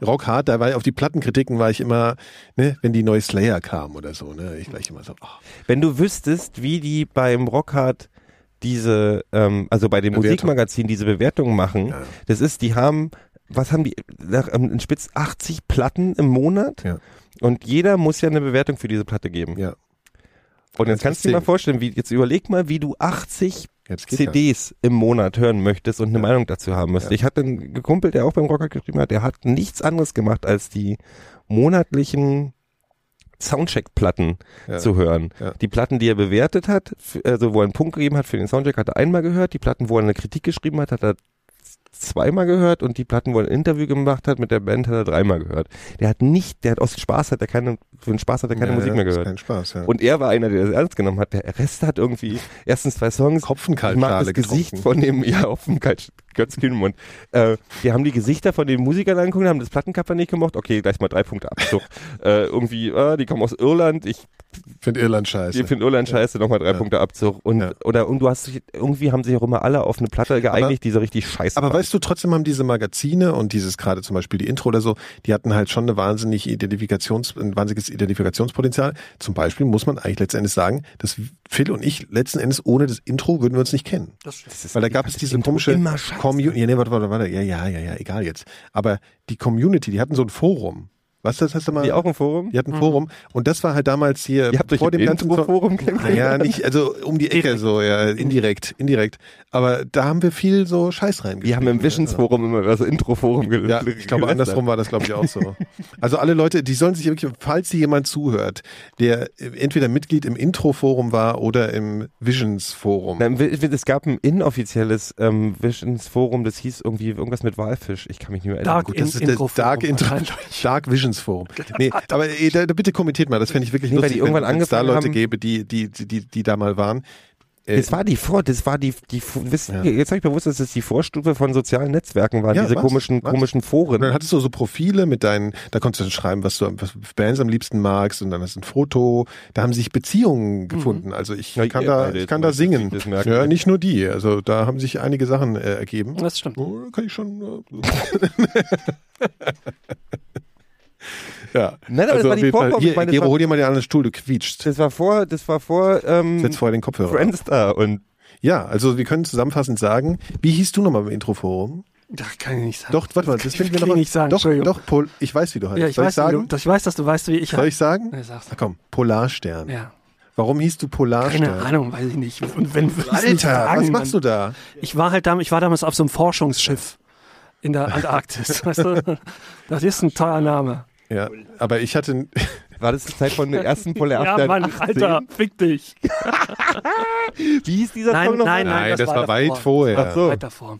Rockhard, da war ich auf die Plattenkritiken war ich immer, ne, wenn die neue Slayer kam oder so, ne, ich gleich immer so, ach, Wenn du wüsstest, wie die beim Rockhard diese, ähm, also bei dem Bewertung. Musikmagazin diese Bewertungen machen, Ja. das ist, die haben, was haben die, nach, ähm, in Spitz 80 Platten im Monat Ja. Und jeder muss ja eine Bewertung für diese Platte geben. ja, Und jetzt kannst du dir mal vorstellen, wie, jetzt überleg mal, wie du 80 jetzt geht das. CDs im Monat hören möchtest und eine Ja. Meinung dazu haben müsstest. Ja. Ich hatte einen Kumpel, der auch beim Rocker geschrieben hat, der hat nichts anderes gemacht, als die monatlichen Soundcheck-Platten Ja. zu hören. Ja. Die Platten, die er bewertet hat, also wo er einen Punkt gegeben hat für den Soundcheck, hat er einmal gehört. Die Platten, wo er eine Kritik geschrieben hat, hat er zweimal gehört und die Platten, wo er ein Interview gemacht hat mit der Band, hat er dreimal gehört. Der hat nicht, der hat aus Spaß hat er keine, für den Spaß hat er keine Ja, Musik mehr gehört. Kein Spaß, ja. Und er war einer, der das ernst genommen hat. Der Rest hat irgendwie erstens zwei Songs. Ich mag das Kopfenkaltschale Gesicht getrunken. von dem, ja, Kalt- Götz Kühnemund. Äh, die haben die Gesichter von den Musikern angeguckt, haben das Plattencover nicht gemocht. Okay, gleich mal drei Punkte Abzug. äh, irgendwie, äh, die kommen aus Irland. Ich Find Irland scheiße. ich finde Irland scheiße, nochmal drei Ja. Punkte Abzug. Und, Ja. oder, und du hast dich, irgendwie haben sich auch immer alle auf eine Platte geeinigt, die so richtig scheiße Aber war. weißt du, trotzdem haben diese Magazine und dieses gerade zum Beispiel die Intro oder so, die hatten halt schon eine wahnsinnig Identifikations, ein wahnsinniges Identifikationspotenzial. Zum Beispiel muss man eigentlich letzten Endes sagen, dass Phil und ich letzten Endes ohne das Intro würden wir uns nicht kennen. Das stimmt. Weil da gab es das diese Intro komische. Community. Ja, nee, warte, warte, warte. Ja, ja, ja, ja, egal jetzt. Aber die Community, die hatten so ein Forum. Was das hast du mal? die auch im Forum? Die hatten ein Forum. Und das war halt damals hier Ihr habt euch vor im dem ganzen Intro-Forum kennengelernt? Naja, nicht, also um die Ecke Direkt. so, ja, indirekt, indirekt. Aber da haben wir viel so Scheiß reingeschrieben. Wir haben im Visions-Forum immer über das Intro-Forum gel Ja, ich glaube, andersrum war das, glaube ich, auch so. Also alle Leute, die sollen sich wirklich, falls hier jemand zuhört, der entweder Mitglied im Intro-Forum war oder im. Na, im Wi- Es gab ein inoffizielles ähm, Visions-Forum, das hieß irgendwie irgendwas mit Walfisch. Ich kann mich nicht mehr erinnern. Dark Gut, das in- ist das Intro-Forum Dark, Intro. Dark Visions Forum. Nee, aber eh, da, da bitte kommentiert mal, das fände ich wirklich Nee, weil lustig, die irgendwann wenn es da Leute haben- gäbe, die, die, die, die, die da mal waren. Äh, Das war die Vor, das war die, die, wisst Ja. jetzt habe ich bewusst, dass das die Vorstufe von sozialen Netzwerken waren, Ja, diese was? komischen, Was? komischen Und Foren. dann hattest du so Profile mit deinen, da konntest du dann schreiben, was du was Bands am liebsten magst und dann hast du ein Foto. Da haben sich Beziehungen gefunden. Also ich Mhm. Ja, kann ihr da, ich kann da singen. Ja, nicht nur die. Also da haben sich einige Sachen äh, ergeben. Das stimmt. Oh, kann ich schon. Äh, ja. Nein, aber das also war auf die Fall. Vorform. Ich Hier, meine, das Gero, war- hol dir mal den anderen Stuhl, du quietscht. Das war vor, das war vor, ähm, Setz vorher den Kopfhörer. auf. Friendstar und Ja, also wir können zusammenfassend sagen, wie hieß du nochmal im Introforum? Das kann ich nicht sagen. Doch, warte mal, das finden wir Kann noch ich nicht sagen, Doch, doch, Pol, ich weiß, wie du heißt. Ja, ich Soll weiß, ich sagen? Wie du, ich weiß, dass du weißt, wie ich Soll ich sagen? Ja, sag's. Na komm, Polarstern. Ja. Warum hieß du Polarstern? Keine Ahnung, weiß ich nicht. Und wenn Alter, was machst du da? Ich war halt damals, ich war damals auf so einem Forschungsschiff in der Antarktis. weißt du? Das ist ein toller Name. Ja, aber ich hatte, war das die Zeit von der ersten Ja, Polarstern Mann, 18? Alter, fick dich. Wie hieß dieser Nein, Song noch? nein, nein, Nein, das war davor. weit vorher. Ach so. Weit davor.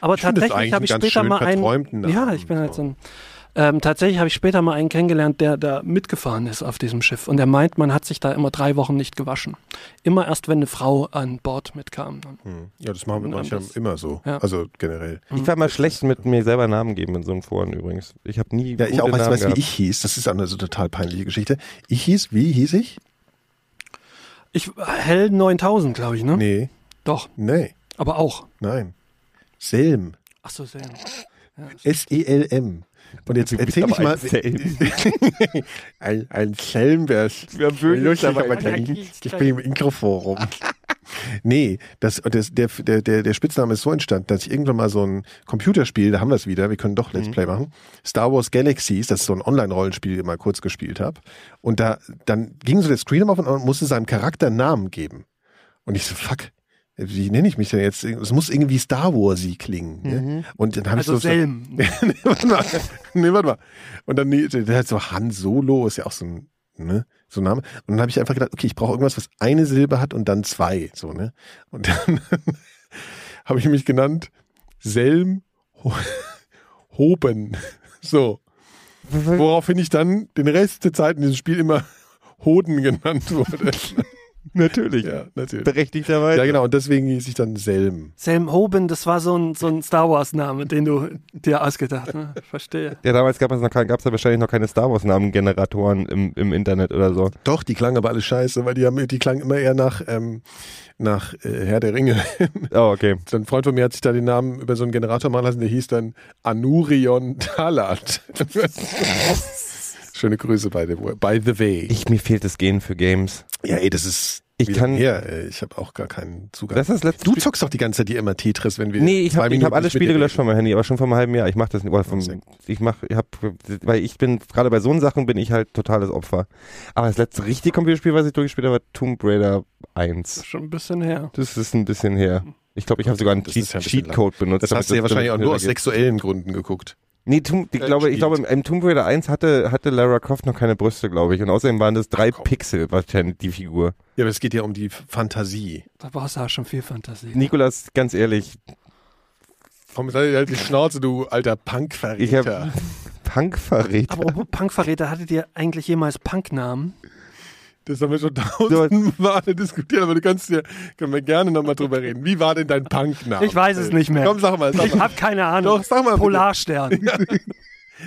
Aber das tatsächlich habe ich später mal einen. Ja, ich bin halt so. so ein. Ähm, tatsächlich habe ich später mal einen kennengelernt, der da mitgefahren ist auf diesem Schiff. Und der meint, man hat sich da immer drei Wochen nicht gewaschen. Immer erst, wenn eine Frau an Bord mitkam. Dann. Hm. Ja, das machen wir Ja, manchmal das- immer so. ja. Also generell. Ich war mal schlecht mit mir selber Namen geben in so einem Foren übrigens. Ich habe nie Ja, ich gute auch, Namen weißt, wie ich hieß? Das ist eine so total peinliche Geschichte. Ich hieß, wie hieß ich? Ich Hell 9000, glaube ich, ne? Nee, Doch, nee, aber auch. nein. Selm. Ach so, sehr. S-E-L-M. Und jetzt erzähl ich mal. ein ein, ein Selm wär's. Wär böse, Lustig, aber aber kein- kein- ich bin im Introforum. Nee, das, das, der, der, der, der Spitzname ist so entstanden, dass ich irgendwann mal so ein Computerspiel, da haben wir es wieder, wir können doch Let's Play machen, Star Wars Galaxies, das ist so ein Online-Rollenspiel, mal kurz gespielt habe. Und da, dann ging so der Screen auf und man musste seinem Charakter einen Namen geben. Und ich so, fuck, wie nenne ich mich denn jetzt? Es muss irgendwie Star Warsy klingen. Ne? Und dann habe Also ich so, Selm. nee, warte mal. Nee, warte mal. Und dann, nee, der hat so Han Solo, ist ja auch so ein, ne, so ein Name. Und dann habe ich einfach gedacht, okay, ich brauche irgendwas, was eine Silbe hat und dann zwei, so, ne. Und dann habe ich mich genannt Selm Ho- Hoben. So. Woraufhin ich dann den Rest der Zeit in diesem Spiel immer Hoden genannt wurde. Natürlich. ja, natürlich. Berechtigterweise. Ja, genau. Und deswegen hieß ich dann Selm. Sam Hoban, das war so ein, so ein Star Wars-Name, den du dir ausgedacht hast. Ne? Verstehe. Ja, damals gab es noch kein, gab's ja wahrscheinlich noch keine Star Wars Namengeneratoren im, im Internet oder so. Doch, die klangen aber alle scheiße, weil die haben, die klangen immer eher nach, ähm, nach äh, Herr der Ringe. Oh, okay. So ein Freund von mir hat sich da den Namen über so einen Generator machen lassen, der hieß dann Anurion Talat. Schöne Grüße by the, by the way. Ich, mir fehlt das Gehen für Games. ja, ey, das ist. Ich kann- ey. ich habe auch gar keinen Zugang. Das ist das letzte du Spiel- zockst doch die ganze Zeit die immer Tetris, wenn wir. Nee, ich habe hab alle Spiele gelöscht reden. von meinem Handy, aber schon vor einem halben Jahr. Ich mache das nicht. Oder vom, ich mach, ich hab, weil ich bin, gerade bei so Sachen bin ich halt totales Opfer. Aber das letzte richtige Computerspiel, was ich durchgespielt habe, war Tomb Raider 1. Schon ein bisschen her. Das ist ein bisschen her. Ich glaube, ich habe sogar einen Cheat, ja ein Cheatcode benutzt. Das hast du ja wahrscheinlich auch nur aus sexuellen Gründen geguckt. Nee, Tomb, ich äh, glaube, ich glaube, im, Tomb Raider 1 hatte, hatte Lara Croft noch keine Brüste, glaube ich. Und außerdem waren das drei komm. Pixel, wahrscheinlich die Figur. Ja, aber es geht ja um die Fantasie. Da brauchst du auch schon viel Fantasie. Nikolas, ganz ehrlich, Komm, jetzt halt die Schnauze, du alter ich Punkverräter. habe Punkverräter. Apropos Punkverräter, hattet ihr eigentlich jemals Punknamen? Das haben wir schon tausend Male diskutiert, aber du kannst ja, können wir gerne nochmal drüber reden. Wie war denn dein Punkname? Ich weiß es nicht mehr. Komm, sag mal. Sag Ich mal. habe keine Ahnung. Doch, sag mal. Polarstern.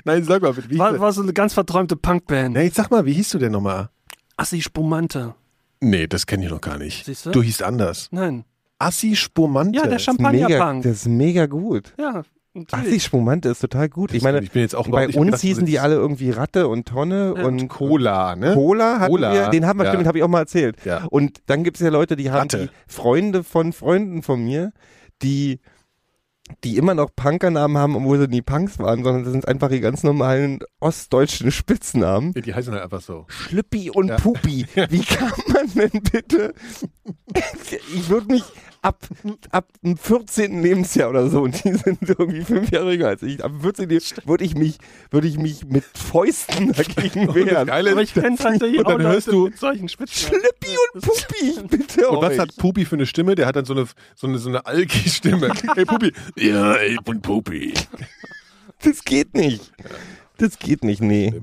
Nein, sag mal bitte. Wie War, war so eine ganz verträumte Punkband. Nee, sag mal, wie hieß du denn nochmal? Assi Spumante. Nee, das kenne ich noch gar nicht. Siehst du? Du hießt anders. Nein. Assi Spumante. Ja, der Champagnerpunk. das ist mega gut. Ja, Natürlich. Spumante ist total gut. Ich meine, ich bin jetzt auch bei uns gedacht, hießen die alle irgendwie Ratte und Tonne Ja. und Cola, ne? Cola hatten Cola, wir, den haben wir, ja. stimmt, den habe ich auch mal erzählt. Ja. Und dann gibt es ja Leute, die haben Ratte. die Freunde von Freunden von mir, die die immer noch Punkernamen haben, obwohl sie nie Punks waren, sondern das sind einfach die ganz normalen ostdeutschen Spitznamen. Die heißen halt einfach so. Schlüppi und Ja. Pupi. Wie kann man denn bitte? Ich würde mich ab, ab dem 14. Lebensjahr oder so, und die sind irgendwie fünf Jahre jünger als ich, ab dem 14. Lebensjahr würde ich mich, würde ich mich mit Fäusten dagegen wehren. Geile Aber ich kenne tatsächlich Und auch dann hörst Leute du- mit solchen Spitznamen. Schlüppi und Pupi, bitte Und was hat Pupi für eine Stimme? Der hat dann so eine, so eine, so eine Alki-Stimme. hey Pupi. Ja, ich bin Pupi. Das geht nicht. Das geht nicht, nee.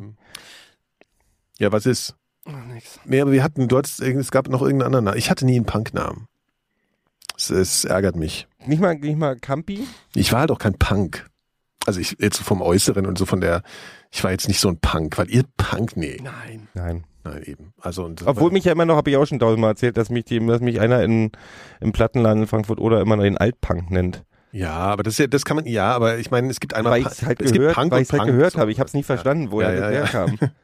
Ja, was ist? Oh, nix. Nee, aber wir hatten, du hattest, es gab noch irgendeinen anderen Namen. Ich hatte nie einen Punknamen. Es, es ärgert mich. Nicht mal, nicht mal Campi? Ich war halt auch kein Punk. Also ich jetzt so vom Äußeren und so von der, ich war jetzt nicht so ein Punk, weil ihr Punk, nee. Nein. Nein. Nein, eben. Also und Obwohl mich ja immer noch, habe ich auch schon tausendmal erzählt, dass mich, die, dass mich einer in, im Plattenladen in Frankfurt oder immer noch den Altpunk nennt. Ja, aber das ist ja, das kann man, ja, aber ich meine, es gibt einmal, Weil ich es halt es gehört, gibt Punk weil ich's halt Punk, gehört so. habe. Ich habe es nie verstanden, Ja, woher ja, das ja. herkam.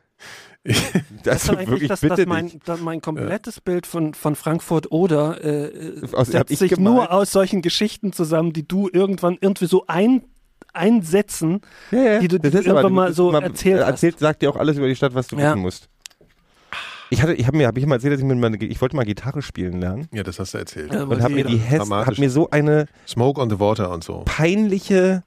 Das ist Also wirklich, das, bitte dass mein, dass mein komplettes Bild von, von Frankfurt oder äh, Aus- hab setzt ich sich nur aus solchen Geschichten zusammen, die du irgendwann irgendwie so ein, einsetzen, Ja, ja. die du das die du aber, irgendwann mal so man erzählt hast. Erzählt sagt dir auch alles über die Stadt, was du Ja. wissen musst. Ich hatte, ich habe mir, habe ich mal erzählt, dass ich mit meiner, ich wollte mal Gitarre spielen lernen Ja, das hast du erzählt. Ja, und habe mir die Hess, habe mir so eine Smoke on the Water und so. peinliche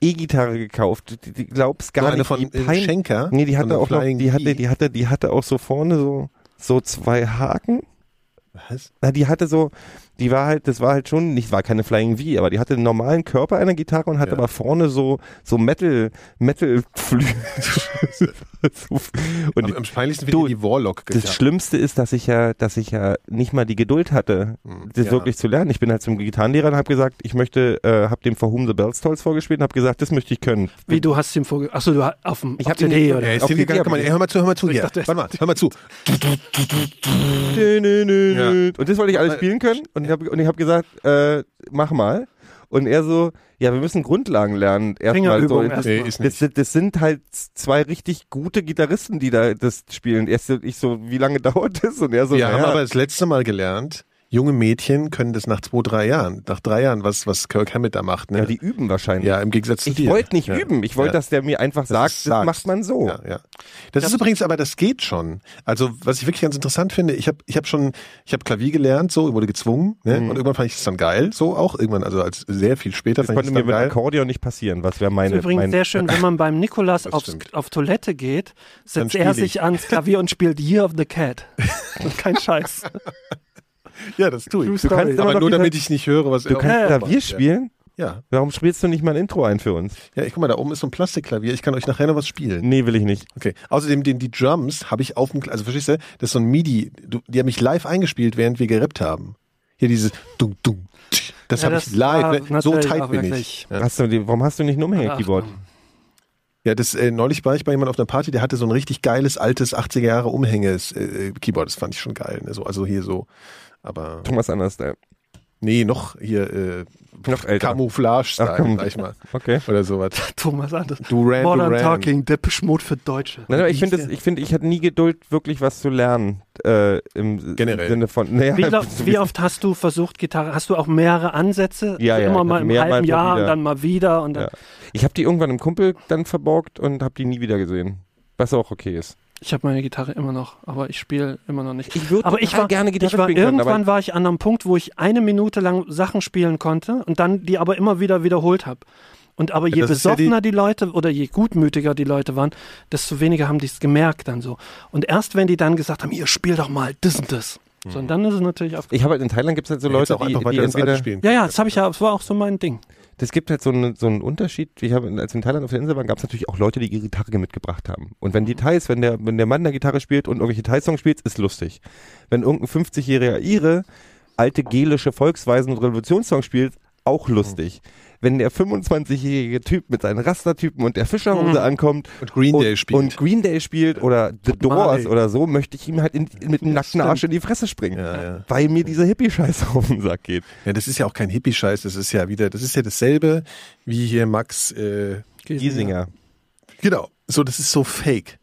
E-Gitarre gekauft. Du, du glaubst gar so eine nicht, von wie äh, pein- Schenker. Nee, die hatte eine auch noch, die hatte, die hatte, die hatte auch so vorne so, so zwei Haken. Was? Na, die hatte so, die war halt, das war halt schon, nicht, war keine Flying V, aber die hatte den normalen Körper einer Gitarre und hatte Ja. aber vorne so, so Metal, Metal Flügel. und Am, am peinlichsten Du, finde ich die Warlock das Schlimmste ist, dass ich ja, dass ich ja nicht mal die Geduld hatte, Hm, das ja. wirklich zu lernen. Ich bin halt zum Gitarrenlehrer und habe gesagt, ich möchte, äh, habe dem For Whom the Bells Tolls vorgespielt und habe gesagt, das möchte ich können. Wie du hast ihm vorge... Achso, du hast auf dem Ich auf hab CD nicht- oder? Er ist Auf hingegangen, komm mal, hör mal zu, hör mal zu hier. dachte- Warte mal, hör mal zu. Und das wollte ich alles spielen können und ich habe und ich hab gesagt, äh, mach mal. Und er so, ja, wir müssen Grundlagen lernen. Erstmal so. Das, erstmal. Nee, ist das, nicht. sind- das sind halt zwei richtig gute Gitarristen, die da das spielen. Erst so- ich so, wie lange dauert das? Und er so, Wir haben naja, aber das letzte Mal gelernt, junge Mädchen können das nach zwei, drei Jahren, nach drei Jahren, was, was Kirk Hammett da macht. Ne? ja, die üben wahrscheinlich. Ja, im Gegensatz zu ich dir. wollte nicht ja. üben. Ich wollte, Ja. dass der mir einfach sagt, das macht man so. Ja, ja. Das ist übrigens, aber das geht schon. Also was ich wirklich ganz interessant finde, ich habe ich hab schon, ich habe Klavier gelernt, so wurde gezwungen, ne? und irgendwann fand ich es dann geil, so auch irgendwann, also als sehr viel später Das fand ich konnte mir mit geil. Akkordeon nicht passieren. Was wäre Das meine, ist übrigens mein, sehr schön, wenn man beim Nikolas Das auf, Toilette geht, setzt er ich. sich ans Klavier und spielt Year of the Cat. Und kein Scheiß. Ja, das tue ich. Story. kannst Aber nur damit ich nicht höre, was Du kannst Ja. Klavier spielen? Ja. Warum spielst du nicht mal ein Intro ein für uns? Ja, ich guck mal, da oben ist so ein Plastikklavier. Ich kann euch nachher noch was spielen. Nee, will ich nicht. Okay. Außerdem, den, die Drums habe ich auf dem, also verstehst du, das ist so ein MIDI, du, die haben mich live eingespielt, während wir gerappt haben. Hier dieses dung, dung, tsch. das Ja, habe ich live, ne? so tight bin ich. Ja. Hast du warum hast du nicht ein Umhänge-Keyboard? Ja, das äh, neulich war ich bei jemandem auf einer Party, der hatte so ein richtig geiles altes 80er Jahre Umhänges äh, Keyboard, das fand ich schon geil, ne? so, also hier so aber Thomas Anders, der. nee, noch hier äh, Noch älter. Camouflage Ach, Style, komm. sag ich mal, Okay. oder sowas. Thomas Anders. Duran Modern Duran. Talking, Depeche Mode für Deutsche. Nein, aber ich finde, ich finde, ich hatte nie Geduld, wirklich was zu lernen. Äh, Im Generell. Sinne von. Naja, Wie, lau- wie oft hast du versucht, Gitarre? Hast du auch mehrere Ansätze? Ja, Also ja, Immer mal im halben mal Jahr wieder. und dann mal wieder und dann. Ja. Ich habe die irgendwann im Kumpel dann verborgt und habe die nie wieder gesehen. Was auch okay ist. Ich habe meine Gitarre immer noch, aber ich spiele immer noch nicht. Ich würde aber ich war, gerne Gitarre ich war spielen können, irgendwann war ich an einem Punkt, wo ich eine Minute lang Sachen spielen konnte und dann die aber immer wieder wiederholt habe. Und aber je das ist ja die- besoffener die, Leute oder je gutmütiger die Leute waren, desto weniger haben die es gemerkt dann so. Und erst wenn die dann gesagt haben, ihr spiel doch mal das und das. So, und dann ist es natürlich auf. ich habe halt in Thailand gibt es halt so Leute, auch die, einfach die entweder spielen. Ja, ja, das habe ich ja, das war auch so mein Ding. Das gibt halt so einen, so einen Unterschied. Ich habe, als wir in Thailand auf der Insel waren, gab es natürlich auch Leute, die ihre Gitarre mitgebracht haben. Und wenn die Thais, wenn der, wenn der Mann der Gitarre spielt und irgendwelche Thai-Songs spielt, ist lustig. Wenn irgendein 50-jähriger Ire alte gelische Volksweisen- und Revolutionssongs spielt, auch lustig. Wenn der 25-jährige Typ mit seinen Rastertypen und der Fischerhose ankommt Und Green Day und, spielt. und Green Day spielt oder The. Doors oder so, möchte ich ihm halt in, mit dem nackten Arsch in die Fresse springen. Ja, ja. Weil mir dieser Hippie-Scheiß auf den Sack geht. Ja, das ist ja auch kein Hippie-Scheiß, das ist ja wieder, das ist ja dasselbe wie hier Max, äh, Giesinger. genau, so, das ist so fake.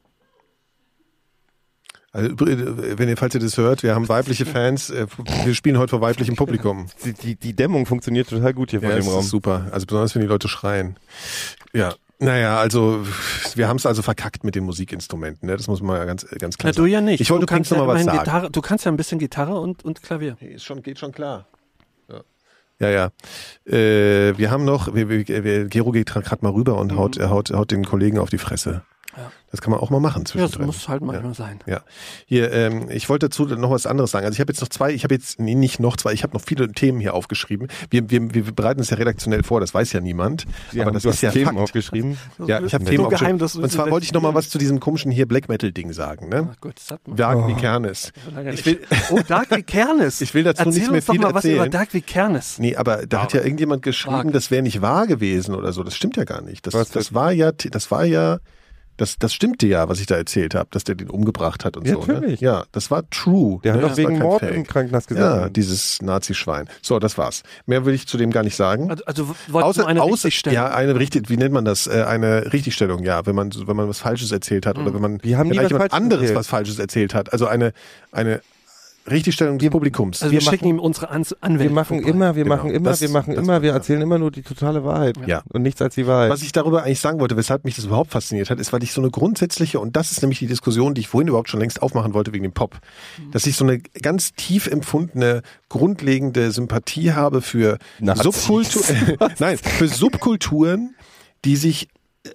Also, übr- wenn ihr, falls ihr das hört, wir haben weibliche Fans, äh, wir spielen heute vor weiblichem Publikum. Die, die, die Dämmung funktioniert total gut hier Ja, das dem Raum. ist super, also besonders wenn die Leute schreien. Ja, naja, also, wir haben es also verkackt mit den Musikinstrumenten, ne? das muss man ja ganz, ganz klar Na, du ja nicht. Ich wollte du kannst übrigens noch ja mal was sagen. Gitarre, du kannst ja ein bisschen Gitarre und, und Klavier. Ist schon, geht schon klar. Ja, ja. Äh, wir haben noch, wir, wir, Gero geht gerade mal rüber und haut, er haut, haut den Kollegen auf die Fresse. Ja. Das kann man auch mal machen Ja, das muss halt manchmal sein. Ja, hier, ähm, ich wollte dazu noch was anderes sagen. Also ich habe jetzt noch zwei, ich habe jetzt, nee, nicht noch zwei, ich habe noch viele Themen hier aufgeschrieben. Wir, wir, wir bereiten es ja redaktionell vor, das weiß ja niemand. Ja, aber das du ist hast ja Themen Fakt. aufgeschrieben. Ja, ich habe So Themen geheim, aufgeschrieben. Und sie zwar wollte ich noch mal was zu diesem komischen hier Black Metal Ding sagen, ne? Ah, gut, das hat man. Dark wie Kernes. Ich will, Oh, Dark wie Kernes. Ich will dazu Erzähl nicht mehr uns doch viel mal was erzählen. über Dark wie Kernes. Nee, aber da hat ja irgendjemand geschrieben, das wäre nicht wahr gewesen oder so. Das stimmt ja gar nicht. Das, Was das war ja, das war ja, das, das stimmte ja, was ich da erzählt habe, dass der den umgebracht hat und Ja, so. Ne? natürlich. Ja, das war true. Der hat ne? doch Das war wegen Mord Fake. im Krankenhaus Ja, gesagt. dieses Nazi-Schwein. So, das war's. Mehr will ich zu dem gar nicht sagen. Also, also wolltest du eine Richtigstellung? ja, eine richtig, wie nennt man das? Äh, eine Richtigstellung, ja, wenn man wenn man was Falsches erzählt hat oder wenn man Wir haben nie vielleicht was jemand anderes erzählt. was Falsches erzählt hat. Also eine eine Richtigstellung des Publikums. also wir, wir schicken ihm unsere An Anwälte. Wir machen vorbei. immer, wir Genau. machen immer, Das- wir machen immer, wir erzählen immer nur die totale Wahrheit. Ja. Und nichts als die Wahrheit. Was ich darüber eigentlich sagen wollte, weshalb mich das überhaupt fasziniert hat, ist, weil ich so eine grundsätzliche, und das ist nämlich die Diskussion, die ich vorhin überhaupt schon längst aufmachen wollte wegen dem Pop, dass ich so eine ganz tief empfundene, grundlegende Sympathie habe für Nazis. Subkultur, nein, für Subkulturen, die sich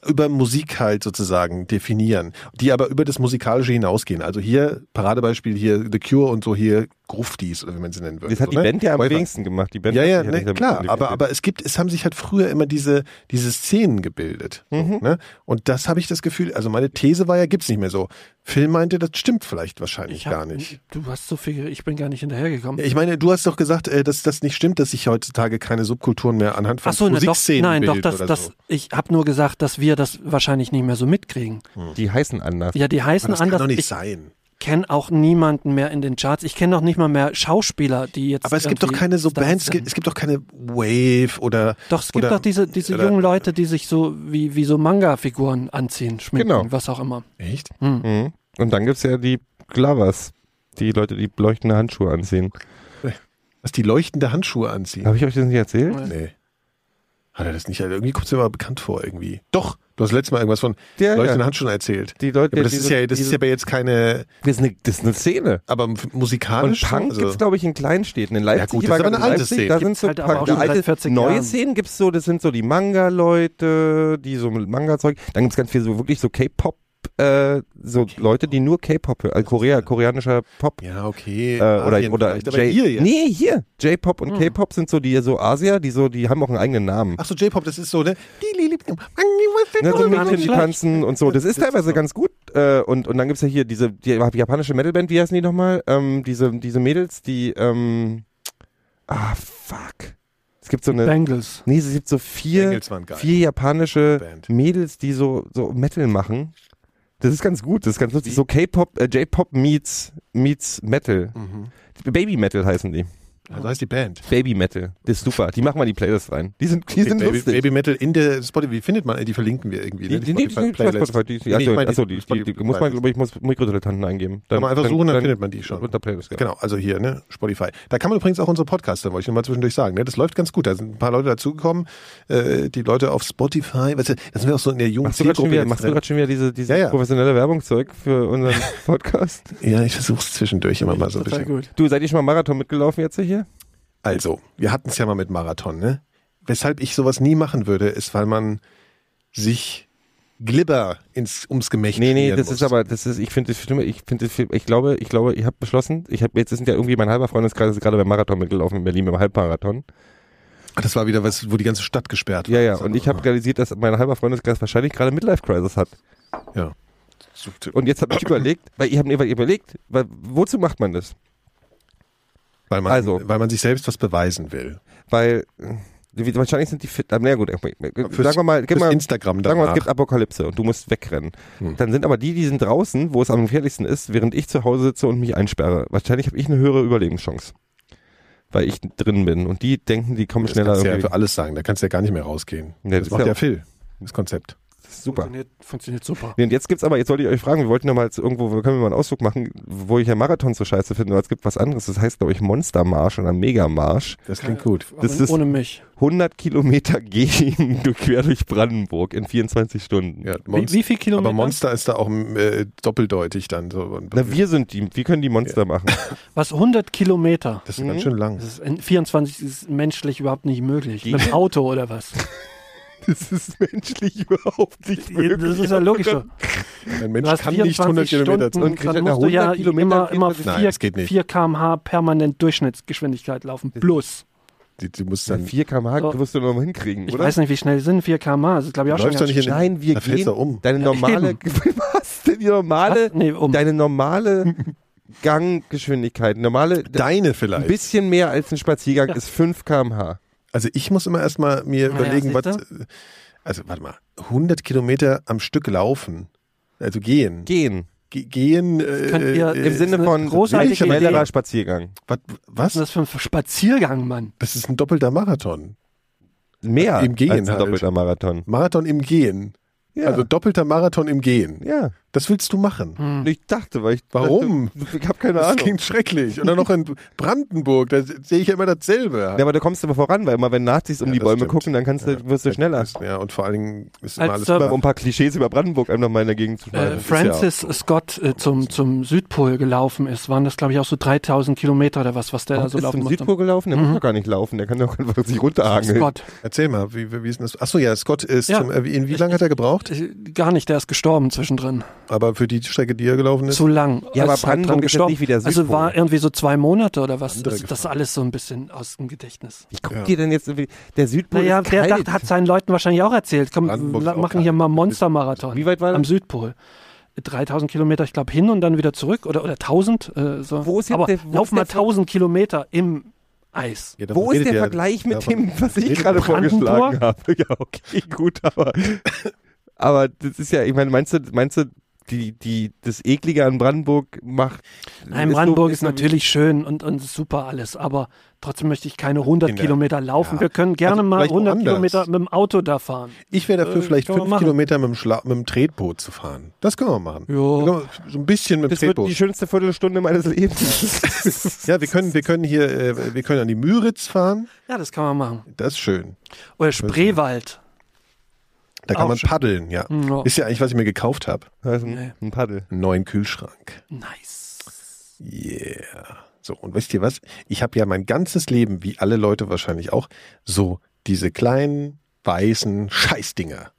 über Musik halt sozusagen definieren, die aber über das Musikalische hinausgehen. Also hier, Paradebeispiel hier The Cure und so hier Gruftis oder wie man sie nennen würde. das hat so, die ne? Band ja am wenigsten gemacht. Die Band Ja, ja, sich ne, klar, aber, aber es gibt, es haben sich halt früher immer diese, diese Szenen gebildet. So, Mhm. ne? Und das habe ich das Gefühl, also meine These war ja, gibt's nicht mehr so. Phil meinte, das stimmt vielleicht wahrscheinlich Ich hab, gar nicht. Du hast so viel, ich bin gar nicht hinterhergekommen. Ich meine, du hast doch gesagt, äh, dass das nicht stimmt, dass sich heutzutage keine Subkulturen mehr anhand von Ach so, ne, doch, Musikszenen nein, doch, das, das, so. ich habe nur gesagt, dass wir das wahrscheinlich nicht mehr so mitkriegen. die heißen anders. Ja, die heißen Aber das kann anders. doch nicht ich sein. Kenne auch niemanden mehr in den Charts. Ich kenne noch nicht mal mehr Schauspieler, die jetzt. Aber es gibt doch keine so Stars Bands, es sind. gibt, es gibt doch keine Wave oder. Doch, es gibt oder, doch diese, diese oder- jungen Leute, die sich so wie, wie so Manga-Figuren anziehen, schminken, Genau. was auch immer. Echt? Mhm. Und dann gibt's ja die Glovers. Die Leute, die leuchtende Handschuhe anziehen. Was die leuchtende Handschuhe anziehen. Habe ich euch das nicht erzählt? Nee. Hat er das nicht? Also irgendwie kommt es mir mal bekannt vor, irgendwie. Doch, du hast letztes Mal irgendwas von Ja, leuchtenden ja. Handschuhen erzählt. Die Leute, Ja, aber das diese- ist ja, das diese- ist ja aber jetzt keine, das ist eine, das ist eine Szene. aber Und musikalisch. Punk also, gibt's glaube ich, in kleinen Städten. In Leipzig, gut, ich das war ist aber eine in alte Leipzig, Szene. Da sind so halt schon alte, seit 40 neue Jahren. Szenen gibt's so, das sind so die Manga-Leute, die so mit Manga-Zeug. Dann gibt's ganz viel so wirklich so K-Pop. Äh, so Leute, die nur K-Pop, äh, Korea, koreanischer Pop Ja, okay. äh, oder Asien oder J hier jetzt. Nee, hier. J-Pop und K-Pop sind so die so Asia, die so die haben auch einen eigenen Namen. Ach so, J-Pop, das ist so, ne? Ne, so Mädchen, die tanzen und so. Das ist teilweise so. ganz gut. Äh, und, und dann gibt's ja hier diese die japanische Metalband, wie heißen die nochmal? Ähm, diese, diese Mädels, die ähm, Ah, fuck. Es gibt so eine. Bengals. Nee, es gibt so vier, vier japanische Band. Mädels, die so, so Metal machen. Das ist ganz gut, das ist ganz lustig. So K-Pop, äh, J-Pop meets, meets Metal. Mhm. Baby Metal heißen die. Also heißt die Band. Baby Metal. Das ist super. Die machen in die Playlist rein. Die sind, die Okay, sind Baby, lustig. Baby Metal in der Spotify, wie findet man, die verlinken wir irgendwie. die, ne? die, die, die, die, Playlist. Spotify, die, die, Nee, ich achso, meine achso, die, die, die, Spotify- muss man, glaube ich, muss Mikrodilettanten eingeben. Kann man einfach suchen, dann findet man die schon. Unter Playlist, ja. Genau, also hier, ne, Spotify. Da kann man übrigens auch unsere Podcasts, wollte ich nur mal zwischendurch sagen, ne, das läuft ganz gut. Da sind ein paar Leute dazugekommen, äh, die Leute auf Spotify, weißt du, da sind wir auch so in der jungen Machst du gerade schon Zielgruppe wieder, jetzt machst du gerade schon wieder diese, diese Ja, ja. professionelle Werbungszeug für unseren Podcast? Ja, ich versuch's zwischendurch immer mal so ein bisschen. gut. du, seid ihr schon mal Marathon mitgelaufen jetzt hier? Also, wir hatten es ja mal mit Marathon, ne? Weshalb ich sowas nie machen würde, ist, weil man sich Glibber ins, ums Gemächt Nee, nee, das muss. ist aber, das ist, ich finde das schlimme, ich finde ich glaube, ich glaube, ich habe beschlossen, ich habe, jetzt sind ja irgendwie mein halber Freundeskreis ist gerade beim Marathon mitgelaufen in Berlin, beim Halbmarathon. Das war wieder was, wo die ganze Stadt gesperrt war. Ja, ja, und ich habe realisiert, dass mein halber Freundeskreis wahrscheinlich gerade Midlife Crisis hat. Ja. Und jetzt habe ich überlegt, weil ich habe mir überlegt, weil, wozu macht man das? Weil man, Also. weil man sich selbst was beweisen will. Weil äh, wahrscheinlich sind die fit, ah, na gut, äh, Fürs- sagen wir mal, gib mal Instagram Sagen wir mal, es gibt Apokalypse und du musst wegrennen. Hm. Dann sind aber die, die sind draußen, wo es am gefährlichsten ist, während ich zu Hause sitze und mich einsperre. Wahrscheinlich habe ich eine höhere Überlebenschance. Weil ich drin bin. Und die denken, die kommen Das schneller kannst du ja für alles sagen. Da kannst du ja gar nicht mehr rausgehen. Nee, das, das macht ja ja Phil, das Konzept. Super. Funktioniert, funktioniert super. Nee, Und jetzt gibt's aber, jetzt wollte ich euch fragen, wir wollten noch mal jetzt irgendwo, wir können wir mal einen Ausflug machen, wo ich ja Marathon so scheiße finde, aber es gibt was anderes. Das heißt, glaube ich, Monstermarsch oder Megamarsch. Das klingt gut. Aber Das ist- ohne mich. 100 Kilometer gehen durch, quer durch Brandenburg in 24 Stunden. Ja, Wie, Monst- wie viel Kilometer? aber Monster ist da auch äh, doppeldeutig dann. So. Na, wir sind die, wir können die Monster machen. Was, 100 Kilometer? das ist ganz schön lang. Das ist in 24 ist menschlich überhaupt nicht möglich. Die- Mit dem Auto oder was? Das ist menschlich überhaupt nicht Das ist ja logisch. so. Ein Mensch Du kann nicht 100 24 Kilometer Und dann nach musst du ja 100 Kilometern immer, immer das- Nein, 4, das geht nicht. 4 km/h permanent Durchschnittsgeschwindigkeit laufen. Plus. Die, die muss Dann dann. 4 km/h So. wirst du noch mal hinkriegen, Ich oder? weiß nicht, wie schnell sind 4 km/h. Das ist, glaube ich, auch schon Läufst doch ganz nicht. Nein, wir Da gehen du um. deine normale was denn die normale Was? Nee, um. deine normale Ganggeschwindigkeit, normale Deine ein vielleicht. bisschen mehr als ein Spaziergang Ja. ist 5 km/h. Also ich muss immer erstmal mir Ja, überlegen, was. siehste? Also warte mal, 100 Kilometer am Stück laufen. Also gehen. Gehen Ge gehen. Äh, Könnt ihr- äh, im Sinne von großartige schnellerer. Spaziergang. was, Was ist was? das für ein Spaziergang, Mann? Das ist ein doppelter Marathon. Mehr Im Gehen als ein halt. doppelter Marathon. Marathon im Gehen. Ja. Also doppelter Marathon im Gehen. ja. Das willst du machen. Hm. Ich dachte, weil ich Warum? dachte, ich habe keine Das Ahnung. klingt schrecklich. Und dann noch in Brandenburg, da sehe ich ja immer dasselbe. Ja, aber da kommst du aber voran, weil immer wenn Nazis um Ja, die das Bäume stimmt. gucken, dann kannst du, wirst du schneller. Ja, und vor allen Dingen ist immer Als, alles äh, Um ein paar Klischees über Brandenburg einfach mal in der Gegend zu Äh, schneiden. ist ja Francis Scott äh, zum, zum Südpol gelaufen ist, waren das, glaube ich, auch so 3000 Kilometer oder was, was der da so ist laufen zum musste. Südpol gelaufen? Der muss doch gar nicht laufen, der kann doch einfach sich runterhageln. Scott. Erzähl mal, wie, wie ist denn das? Achso, ja, Scott ist, Ja. zum, äh, wie- in wie lange hat er gebraucht? Äh, Gar nicht, der ist gestorben zwischendrin. Aber für die Strecke, die er gelaufen ist? Zu lang. Ja, aber Brandenburg ist nicht wie der Also war irgendwie so zwei Monate oder was. Andere Das, das ist alles so ein bisschen aus dem Gedächtnis. Wie guckt Ja. ihr denn jetzt, irgendwie- der Südpol Naja, ist der kalt. hat seinen Leuten wahrscheinlich auch erzählt. Komm, machen hier mal Monstermarathon. Wie weit war Am das? Südpol. 3000 Kilometer, ich glaube, hin und dann wieder zurück oder, oder 1000. Äh, so. Wo ist jetzt Aber der- wo lauf ist mal der Ver- 1000 Kilometer im Eis. Ja, Wo ist der Vergleich mit davon dem, was ich gerade vorgeschlagen habe? Ja, okay, gut, aber, aber das ist ja, ich meine, meinst du, meinst du, die, die, das Eklige an Brandenburg macht. Nein, Brandenburg ist, so wie- natürlich schön und, und super alles, aber trotzdem möchte ich keine 100 In der- Kilometer laufen. ja. Wir können gerne Also mal vielleicht 100 woanders. Kilometer mit dem Auto da fahren. Ich wäre dafür Äh, vielleicht können wir fünf machen. Kilometer mit dem, Schla mit dem Tretboot zu fahren. Das können wir machen. Ja. So ein bisschen mit dem Das wird Tretboot. die schönste Viertelstunde meines Lebens. Ja, wir können, wir können hier, äh, wir können an die Müritz fahren. Ja, das kann man machen. Das ist schön. Oder Spreewald. Da kann Auch man paddeln, ja. Hm, ja. Ist ja eigentlich, was ich mir gekauft habe. Also Nee. ein Paddel. Einen neuen Kühlschrank. Nice. Yeah. So, und wisst ihr was? Ich habe ja mein ganzes Leben, wie alle Leute wahrscheinlich auch, so diese kleinen, weißen Scheißdinger,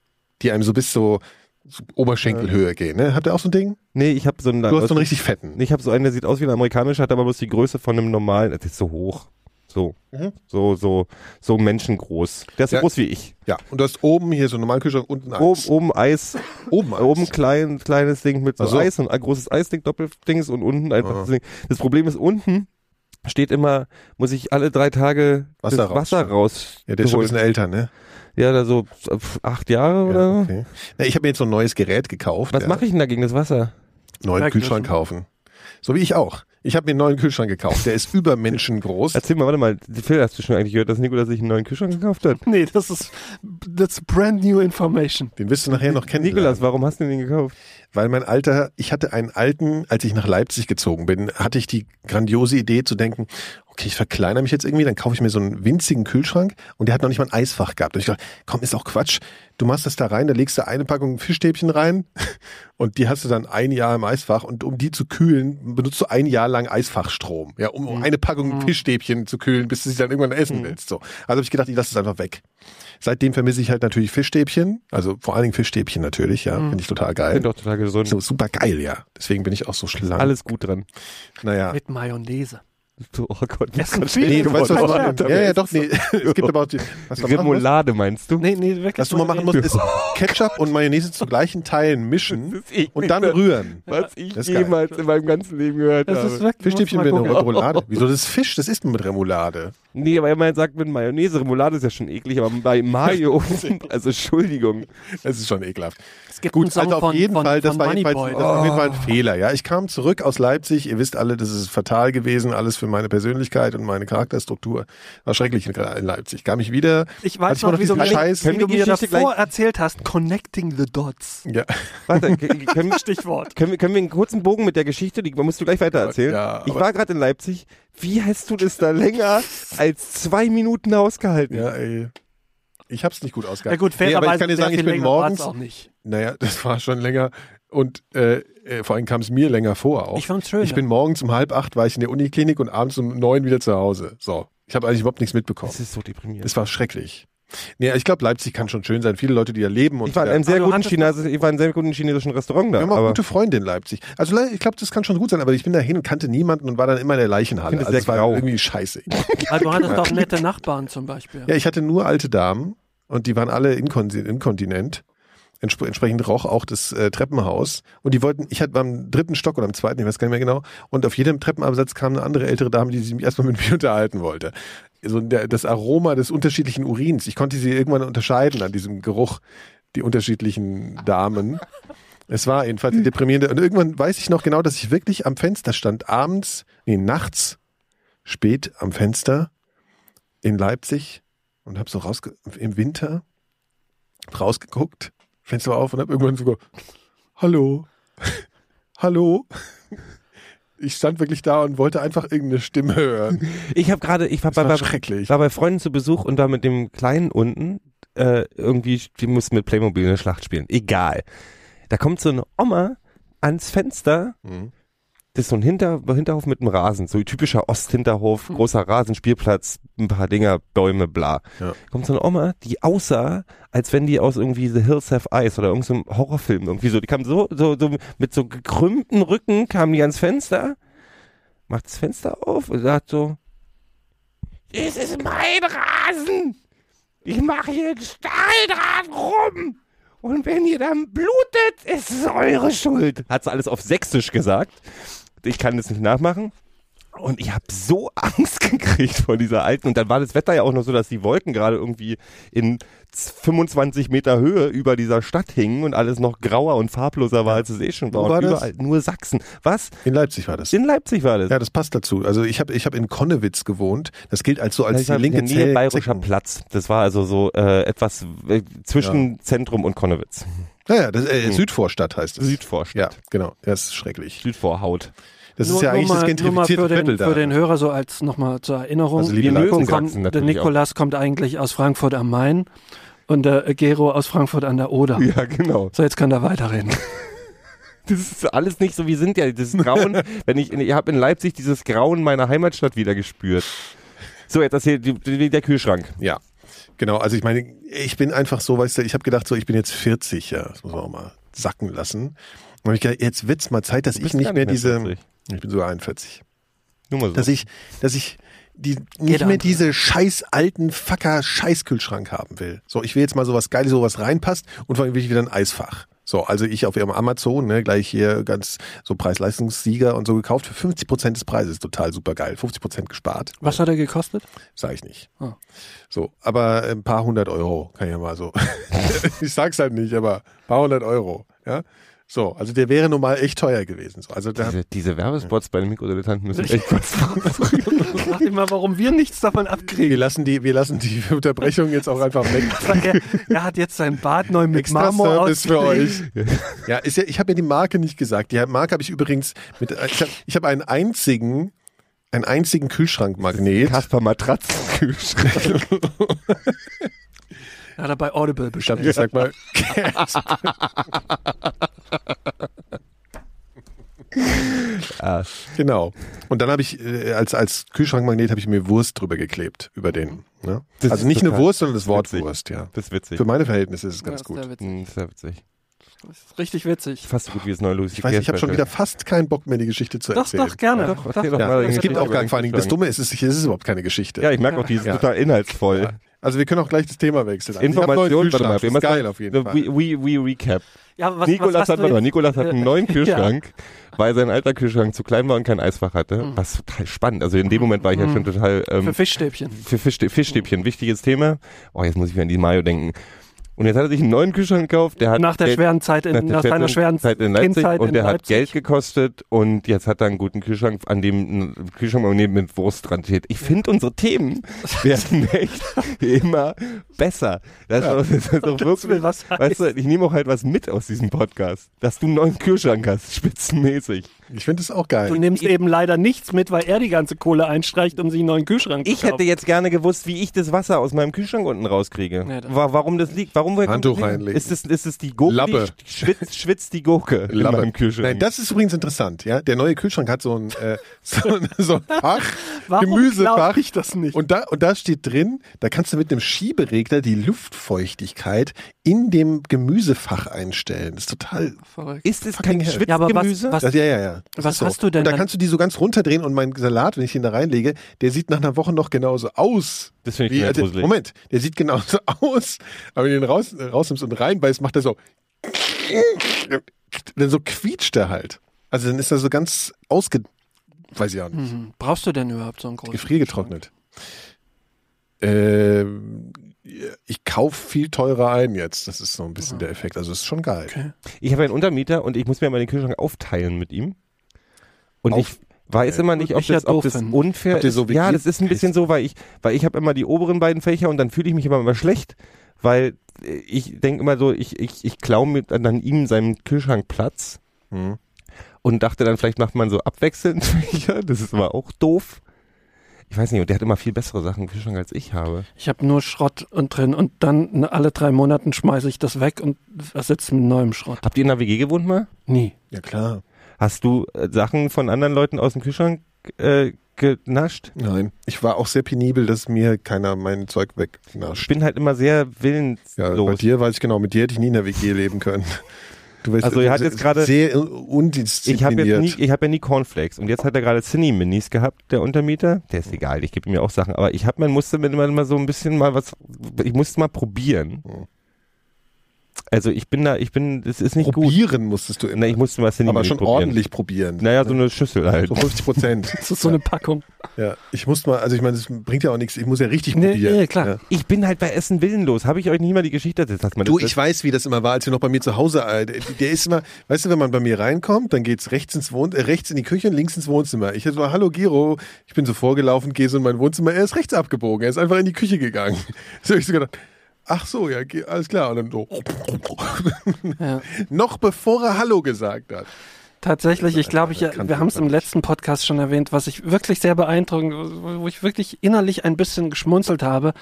die einem so bis so so Oberschenkelhöhe gehen, ne? Habt ihr auch so ein Ding? Nee, ich habe so einen. Du hast so einen richtig fetten. Ich habe so einen, der sieht aus wie ein amerikanischer, hat aber bloß die Größe von einem normalen. Das ist so hoch. So. Mhm. So, so, so menschengroß. Der ist so Ja. groß wie ich. Ja, und du hast oben hier so einen normalen Kühlschrank, unten Oben, Eis. oben Eis. Oben Eis. Oben klein, kleines Ding mit so so. Eis und ein großes Eisding, Doppeldings und unten einfach Ah. das Ding. Das Problem ist, unten steht immer, muss ich alle drei Tage Wasser das raus. Wasser raus. Ja, der ist schon ein bisschen älter, ne? Ja, da so acht Jahre oder Ja, so. okay. Na, ich habe mir jetzt so ein neues Gerät gekauft. Was ja. mache ich denn da gegen das Wasser? Neuen. Kühlschrank kaufen. So wie ich auch. Ich habe mir einen neuen Kühlschrank gekauft. Der ist übermenschengroß. Erzähl mal, warte mal, Phil, hast du schon eigentlich gehört, dass Nikolas sich einen neuen Kühlschrank gekauft hat? Nee, das ist that's brand new information. Den wirst du nachher noch kennen. Nikolas, warum hast du den gekauft? Weil mein alter, ich hatte einen alten, als ich nach Leipzig gezogen bin, hatte ich die grandiose Idee zu denken, okay, ich verkleinere mich jetzt irgendwie, dann kaufe ich mir so einen winzigen Kühlschrank und der hat noch nicht mal ein Eisfach gehabt. Und ich dachte, komm, ist auch Quatsch. Du machst das da rein, da legst du eine Packung Fischstäbchen rein und die hast du dann ein Jahr im Eisfach und um die zu kühlen, benutzt du ein Jahr lang Eisfachstrom. Ja, um eine Packung Fischstäbchen zu kühlen, bis du sie dann irgendwann essen willst. So. Also habe ich gedacht, ich lasse es einfach weg. Seitdem vermisse ich halt natürlich Fischstäbchen, also vor allen Dingen Fischstäbchen natürlich, ja, finde ich total geil. Bin doch total gesund. So super geil, ja. Deswegen bin ich auch so schlank. Alles gut dran. Naja. Mit Mayonnaise. So, oh Gott, Essen Gott, viele Nee, du weißt, was meine. Ja, ja, doch, nee. Es gibt aber auch die, was Remoulade meinst du? Nee, nee, wirklich. was du mal machen musst, ist Ketchup und Mayonnaise zu gleichen Teilen mischen Das ist eklig, und dann rühren. Was ich Das ist geil. jemals in meinem ganzen Leben gehört Das habe. ist wirklich. Fischstäbchen mit. Remoulade. Wieso das ist Fisch? Das isst man mit Remoulade. Nee, aber man sagt mit Mayonnaise, Remoulade ist ja schon eklig, aber bei Mayo, also Entschuldigung. Es ist schon ekelhaft. Gibt Gut, einen Song also auf von, jeden von, Fall, das von war jedenfalls, das war auf jeden Fall ein Fehler. Ja, ich kam zurück aus Leipzig. Ihr wisst alle, das ist fatal gewesen, alles für meine Persönlichkeit und meine Charakterstruktur. War schrecklich in in Leipzig. Kam ich wieder. Ich weiß ich mal noch, wie diesen mir- Scheiß. wie du mir davor gleich- erzählt hast. Connecting the dots. Ja. Warte, können, Stichwort. können, wir, können wir einen kurzen Bogen mit der Geschichte, die musst du gleich weiter erzählen. Ja, ich war gerade in Leipzig. Wie hast du das da länger als zwei Minuten ausgehalten? Ja, ey. Ich hab's nicht gut Ja ausgehalten. gut, Nee, aber ich kann dir sagen, ich bin morgens. auch nicht. Naja, das war schon länger. Und äh, äh, vor allem kam es mir länger vor auch. Ich fand's schön. Ich bin morgens um halb acht war ich in der Uniklinik und abends um neun wieder zu Hause. So. Ich habe eigentlich überhaupt nichts mitbekommen. Das ist so deprimierend. Das war schrecklich. Nee, ich glaube, Leipzig kann schon schön sein. Viele Leute, die da leben und Ich war in einem sehr du guten Chines ich war in einem sehr guten chinesischen Restaurant da. wir haben auch aber gute Freunde in Leipzig. Also ich glaube, das kann schon gut sein, aber ich bin da hin und kannte niemanden und war dann immer in der Leichenhalle. Es also es war grau. irgendwie scheiße. Aber du hattest doch nette Nachbarn zum Beispiel. Ja, ich hatte nur alte Damen und die waren alle inkonti- inkontinent. Entspre entsprechend roch auch das äh, Treppenhaus. Und die wollten, ich hatte am dritten Stock oder am zweiten, ich weiß gar nicht mehr genau. Und auf jedem Treppenabsatz kam eine andere ältere Dame, die sich erstmal mit mir unterhalten wollte. So der, das Aroma des unterschiedlichen Urins. Ich konnte sie irgendwann unterscheiden an diesem Geruch, die unterschiedlichen Damen. Es war jedenfalls deprimierend. Und irgendwann weiß ich noch genau, dass ich wirklich am Fenster stand, abends, nee, nachts, spät am Fenster in Leipzig und habe so rausge im Winter rausgeguckt, Fenster auf und habe irgendwann sogar Hallo, Hallo. Ich stand wirklich da und wollte einfach irgendeine Stimme hören. ich habe gerade, ich war bei, war schrecklich. war bei Freunden zu Besuch und war mit dem Kleinen unten äh, irgendwie, die mussten mit Playmobil eine Schlacht spielen. Egal. Da kommt so eine Oma ans Fenster. Mhm. Das ist so ein Hinter, Hinterhof mit einem Rasen, so ein typischer Osthinterhof, großer Rasen, Spielplatz, ein paar Dinger, Bäume, bla. Ja. Kommt so eine Oma, die aussah, als wenn die aus irgendwie The Hills Have Eyes oder irgendeinem Horrorfilm irgendwie so. Die kam so, so, so mit so gekrümmten Rücken, kam die ans Fenster, macht das Fenster auf und sagt so, das ist mein Rasen. Ich mache hier ein Stahldraht rum. Und wenn ihr dann blutet, ist es eure Schuld. Hat sie alles auf Sächsisch gesagt. Ich kann das nicht nachmachen. Und ich habe so Angst gekriegt vor dieser alten. Und dann war das Wetter ja auch noch so, dass die Wolken gerade irgendwie in 25 Meter Höhe über dieser Stadt hingen und alles noch grauer und farbloser war, als es eh schon war. Wo war und das? überall nur Sachsen. Was? In Leipzig war das. In Leipzig war das. Ja, das passt dazu. Also ich habe ich hab in Konnewitz gewohnt. Das gilt als so als die war in linke der Nähe. Bayerischer. Platz. Das war also so äh, etwas äh, zwischen Zentrum und Konnewitz. Naja, das, äh, Hm. Südvorstadt heißt es. Südvorstadt. Ja, genau. Das ist schrecklich. Südvorhaut. Das Nur- ist ja nur eigentlich mal, das nur mal gentrifizierte für Viertel den, da. für den Hörer so als nochmal zur Erinnerung. Also liebe Wir Nico kommt, der natürlich auch. Nikolas kommt eigentlich aus Frankfurt am Main und der Gero aus Frankfurt an der Oder. Ja, genau. So, jetzt kann er weiterreden. Das ist alles nicht so, wie sind ja das Grauen, wenn ich, ich habe in Leipzig dieses Grauen meiner Heimatstadt wieder gespürt. So, jetzt erzählt die- die- der Kühlschrank. Ja, genau. Also ich meine, ich bin einfach so, weißt du, ich habe gedacht, so ich bin jetzt 40, ja, das muss man auch mal sacken lassen. Und hab ich gedacht, jetzt wird's mal Zeit, dass ich nicht mehr nicht mehr diese, 40. ich bin sogar 41, Nur mal so. dass ich, dass ich die nicht Jeder mehr andere. diese scheiß alten Facker Scheißkühlschrank haben will. So, ich will jetzt mal sowas Geiles, so was reinpasst und vor allem will ich wieder ein Eisfach. So, also ich auf ihrem Amazon, ne, gleich hier ganz so Preis-Leistungssieger und so gekauft für 50 Prozent des Preises. Total super geil. 50 Prozent gespart. Was hat er gekostet? Sag ich nicht. Ah. So, aber ein paar hundert Euro kann ich ja mal so. ich sag's halt nicht, aber ein paar hundert Euro. Ja. So, also der wäre normal echt teuer gewesen. So, also der, diese, diese Werbespots bei den Mikrodilettanten müssen echt was Frag dich mal, warum wir nichts davon wir abkriegen. lassen die, wir lassen die Unterbrechung jetzt auch einfach weg. Er, er hat jetzt sein Bad neu mit Extra Marmor Service für euch. Ja, ist ja, ich habe ja die Marke nicht gesagt. Die Marke habe ich übrigens mit, ich habe hab einen einzigen, einen einzigen Kühlschrankmagnet. Kasper Matratzenkühlschrank. Hat er bei Audible Ich hab, bestellt. ich sag mal, ah, genau. Und dann habe ich äh, als als Kühlschrankmagnet habe ich mir Wurst drüber geklebt über den. Ne? Das Also ist nicht eine Wurst, sondern das Wort witzig. Wurst. Ja. das ist witzig. Für meine Verhältnisse ist es Ja, ganz ist gut. sehr. Hm, ist sehr witzig. Das ist richtig witzig. Fast so gut wie das neue Lucy Ich weiß, ich habe schon wieder fast keinen Bock mehr, die Geschichte zu Doch, erzählen. doch, gerne. Doch, Doch, erzähl doch Ja, es gibt auch gar vor allen Dingen, das. Dumme ist, es ist, es ist überhaupt keine Geschichte. Ja, ich merke auch, die ist Ja. total inhaltsvoll. Ja. Also wir können auch gleich das Thema wechseln. Also Information, warte mal, ist geil auf jeden Fall. We, we, we recap. Ja, was, Nikolas, was hat, warte mal? Nikolas hat einen Äh, neuen ja. Kühlschrank, weil sein alter Kühlschrank zu klein war und kein Eisfach hatte. Mhm. Was total spannend. Also in dem Moment war ich ja schon total ähm, Für Fischstäbchen. für Fischstä Fischstäbchen, wichtiges Thema. Oh, jetzt muss ich wieder an die Mayo denken. Und jetzt hat er sich einen neuen Kühlschrank gekauft, der hat Nach der Geld- schweren Zeit, in, nach, der seiner schweren Zeit in Leipzig Kindheit und der hat. Geld gekostet und jetzt hat er einen guten Kühlschrank, an dem ein Kühlschrankmagnet mit Wurst dran steht. Ich finde unsere Themen werden echt immer besser. Das, ist doch- das ist doch wirklich, weißt du, ich nehme auch halt was mit aus diesem Podcast, dass du einen neuen Kühlschrank hast, spitzenmäßig. Ich finde es auch geil. Du nimmst eben leider nichts mit, weil er die ganze Kohle einstreicht, um sich einen neuen Kühlschrank Ich zu kaufen. hätte jetzt gerne gewusst, wie ich das Wasser aus meinem Kühlschrank unten rauskriege. Ja, warum das liegt? Warum Handtuch reinlegen. Ist es, ist es die Gurke? Lappe. Die schwitzt, schwitzt die Gurke in Lappe. meinem Kühlschrank? Nein, das ist übrigens interessant. Ja, der neue Kühlschrank hat so ein äh, so, ein- so ein Fach, Warum Gemüsefach. ich das nicht? Und da und da steht drin, da kannst du mit einem Schieberegler die Luftfeuchtigkeit in dem Gemüsefach einstellen. Das ist total. Verrückt. ist es kein hell. Ja, aber was- Schwitzgemüse? was- Das, ja, ja, ja. Das Was so. hast du denn Und da dann- kannst du die so ganz runterdrehen und mein Salat, wenn ich ihn da reinlege, der sieht nach einer Woche noch genauso aus. Das finde ich Wie, also. Moment, der sieht genauso aus, aber wenn du ihn raus, rausnimmst und reinbeißt, macht er so. Dann so quietscht er halt. Also dann ist er so ganz ausge. Weiß ich auch nicht. Mhm. Brauchst du denn überhaupt so einen großen Gefriergetrocknet. Ähm, ich kaufe viel teurer ein jetzt. Das ist so ein bisschen der Effekt. Also es ist schon geil. Okay. Ich habe einen Untermieter und ich muss mir mal den Kühlschrank aufteilen mit ihm. Und Auf- ich weiß immer nicht, ob das, ob das unfair ist. so wie ja, das ist ein bisschen so, weil ich, weil ich habe immer die oberen beiden Fächer und dann fühle ich mich immer immer schlecht, weil äh, ich denke immer so, ich, ich, ich klaue mir dann an ihm seinen Kühlschrank Platz Hm. und dachte dann, vielleicht macht man so abwechselnd Fächer. Das ist aber auch doof. Ich weiß nicht, und der hat immer viel bessere Sachen im Kühlschrank als ich habe. Ich habe nur Schrott und drin und dann ne, alle drei Monaten schmeiße ich das weg und ersetze mit neuem Schrott. Habt ihr in der WG gewohnt mal? Nie. Ja klar. Hast du äh, Sachen von anderen Leuten aus dem Kühlschrank äh, genascht? Nein. Ich war auch sehr penibel, dass mir keiner mein Zeug Ich wegnascht. bin halt immer sehr willenslos. Ja, bei dir weiß ich genau, mit dir hätte ich nie in der WG leben können. Du bist Also er hat jetzt gerade- sehr Ich habe undiszipliniert. nie, ich habe ja nie Cornflakes und jetzt hat er gerade Cine Minis gehabt, der Untermieter. Der ist egal, ich gebe ihm ja auch Sachen, aber ich habe, man musste mir immer so ein bisschen mal was, ich musste mal probieren. Hm. Also ich bin da, ich bin, es ist nicht gut. probieren musstest du immer. Na, ich musste mal Cine aber schon probieren. ordentlich probieren. Naja, so eine Schüssel halt. So 50 Prozent. Das ist so eine Packung. ja. Ich muss mal, also ich meine, das bringt ja auch nichts. Ich muss ja richtig Nee, probieren. nee, klar. Ja. Ich bin halt bei Essen willenlos. Habe ich euch nie mal die Geschichte erzählt? Man Du, ich weiß, wie das immer war, als wir noch bei mir zu Hause, äh, der- der ist immer, weißt du, wenn man bei mir reinkommt, dann geht's rechts ins Wohn äh, rechts in die Küche und links ins Wohnzimmer. Ich so, hallo Giro, ich bin so vorgelaufen, gehe so in mein Wohnzimmer, er ist rechts abgebogen, er ist einfach in die Küche gegangen. So hab ich so gedacht, ach so, ja, alles klar. Und dann so, Ja. noch bevor er Hallo gesagt hat. Tatsächlich, ich glaube, ich, wir haben es im letzten Podcast schon erwähnt, was ich wirklich sehr beeindruckend, wo ich wirklich innerlich ein bisschen geschmunzelt habe.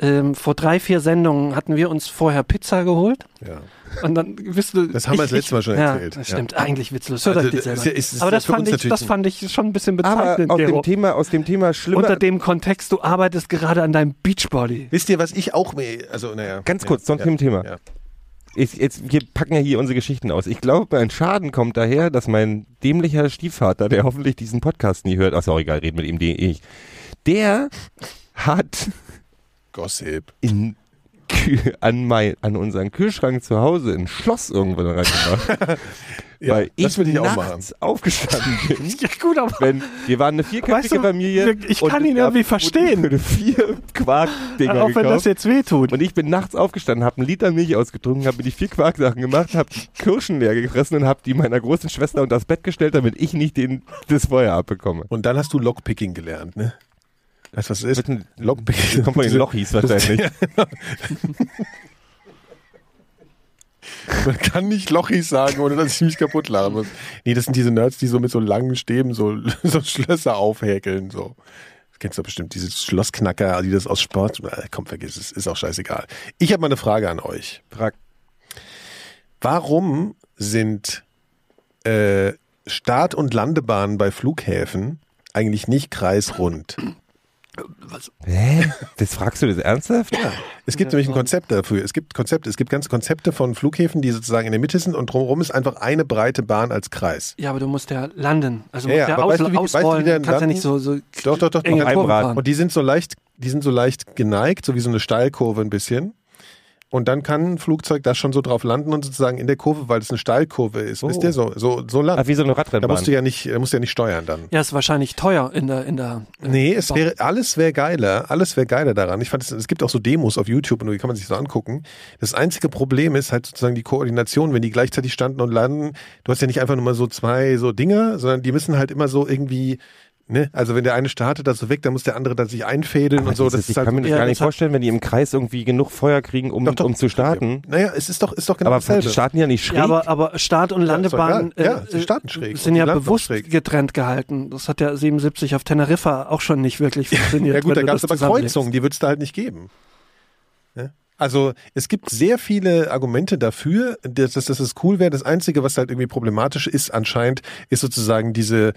Ähm, vor drei, vier Sendungen hatten wir uns vorher Pizza geholt Ja. und dann wisst du, Das haben wir das letzte Mal schon ja, erzählt. Das Ja. stimmt, eigentlich witzlos. Hört Also, euch das das selber. ist- ist Aber das fand, ich, das fand ich schon ein bisschen aber bezeichnend, aus Gero. dem Thema, aus dem Thema schlimmer. Unter dem Kontext, du arbeitest gerade an deinem Beachbody. Wisst ihr, was ich auch, mir- also naja. Ganz kurz, ja, sonst ja, zum Thema. Ja. ich, jetzt, wir packen ja hier unsere Geschichten aus. Ich glaube, mein Schaden kommt daher, dass mein dämlicher Stiefvater, der hoffentlich diesen Podcast nie hört, ach, auch egal, red mit ihm, die ich, der hat Gossip. in an, mein, an unseren Kühlschrank zu Hause ein Schloss irgendwann reingemacht, Ja, weil das ich will ich auch nachts aufgestanden bin. Ja, gut, aber Wenn, wir waren eine vierköpfige Weißt du, Familie. ich kann ihn irgendwie verstehen. wurde vier Quarkdinger auch wenn gekauft. das jetzt wehtut. Und ich bin nachts aufgestanden, habe einen Liter Milch ausgetrunken, habe mir die vier Quarksachen gemacht, habe Kirschen leer gefressen und habe die meiner großen Schwester unter das Bett gestellt, damit ich nicht den, das Feuer abbekomme. Und dann hast du Lockpicking gelernt, ne? Weißt du, was das ist? Lockpicking. Das kommt von den Diese- Lochis wahrscheinlich. Man kann nicht Lochis sagen, ohne dass ich mich kaputt lachen muss. Nee, das sind diese Nerds, die so mit so langen Stäben so, so Schlösser aufhäkeln. So. Das kennst du bestimmt, diese Schlossknacker, die das aus Sport. Äh, Komm, vergiss es, ist auch scheißegal. Ich habe mal eine Frage an euch. Frag. Warum sind äh, Start- und Landebahnen bei Flughäfen eigentlich nicht kreisrund? Hä? Das fragst du das ernsthaft? Ja. Es gibt nämlich ein Konzept dafür. Es gibt Konzepte, es gibt ganze Konzepte von Flughäfen, die sozusagen in der Mitte sind und drumherum ist einfach eine breite Bahn als Kreis. Ja, aber du musst ja landen. Also Ja, musst ja, ja, aus, weißt du, wie- weißt du, wie ausrollen. der du kannst ja nicht so, so Doch, doch, doch. doch. Und die sind so leicht, die sind so leicht geneigt, so wie so eine Steilkurve ein bisschen. Und dann kann ein Flugzeug da schon so drauf landen und sozusagen in der Kurve, weil es eine Steilkurve ist, Oh. wisst ihr, so, so, so lang. Ah, wie so eine Da Radrennbahn. musst du ja nicht, da musst du ja nicht steuern dann. Ja, ist wahrscheinlich teuer in der, in der. äh, Nee, es wäre, alles wäre geiler, alles wäre geiler daran. Ich fand, es, es gibt auch so Demos auf YouTube und die kann man sich so angucken. Das einzige Problem ist halt sozusagen die Koordination, wenn die gleichzeitig standen und landen. Du hast ja nicht einfach nur mal so zwei so Dinger, sondern die müssen halt immer so irgendwie, ne, also wenn der eine startet, das so weg, dann muss der andere da sich einfädeln Aber und so. dieses- Das ist ich halt, kann mir das Ja, gar das nicht vorstellen, wenn die im Kreis irgendwie genug Feuer kriegen, um, Doch, doch. um zu starten. naja, es ist doch, ist doch genau Aber dasselbe. die starten ja nicht schräg. Ja, aber, aber Start- und Landebahnen egal. Ja, äh, sie starten schräg. sind ja bewusst schräg. getrennt gehalten. Das hat ja 77 auf Teneriffa auch schon nicht wirklich funktioniert. Ja gut, da gab es das aber. Kreuzungen, die wird es da halt nicht geben. Ja? Also es gibt sehr viele Argumente dafür, dass, dass, dass es cool wäre. Das Einzige, was halt irgendwie problematisch ist anscheinend, ist sozusagen diese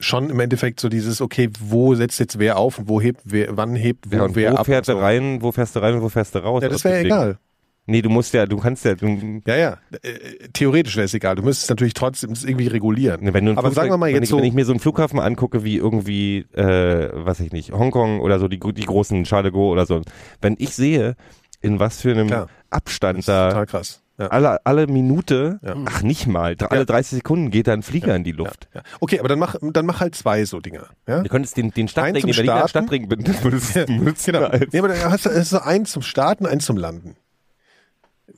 schon im Endeffekt so dieses, okay, wo setzt jetzt wer auf und wo hebt wer, wann hebt wo, ja, und wer wo ab. fährt so. rein, wo fährst du rein und wo fährst du raus? Ja, das wäre egal. Nee, du musst ja, du kannst ja, du, Ja, ja. Äh, Theoretisch wäre es egal. Du müsstest natürlich trotzdem irgendwie regulieren. Ne, Wenn du Aber Flugzeug- sagen wir mal wenn jetzt ich, so, wenn ich mir so einen Flughafen angucke, wie irgendwie, äh, was ich nicht, Hongkong oder so, die, die großen Charles de Gaulle oder so, wenn ich sehe, in was für einem Klar. Abstand das ist da total krass. Ja. alle, alle Minute, Ja. ach nicht mal, alle 30 Sekunden geht da ein Flieger in die Luft. Ja. Okay, aber dann mach, dann mach halt zwei so Dinger. Ja? Du könntest den, den Stadtring, zum den Berliner. Stadtring benutzen, Genau. Nee, aber da hast du hast du so eins zum Starten, eins zum Landen.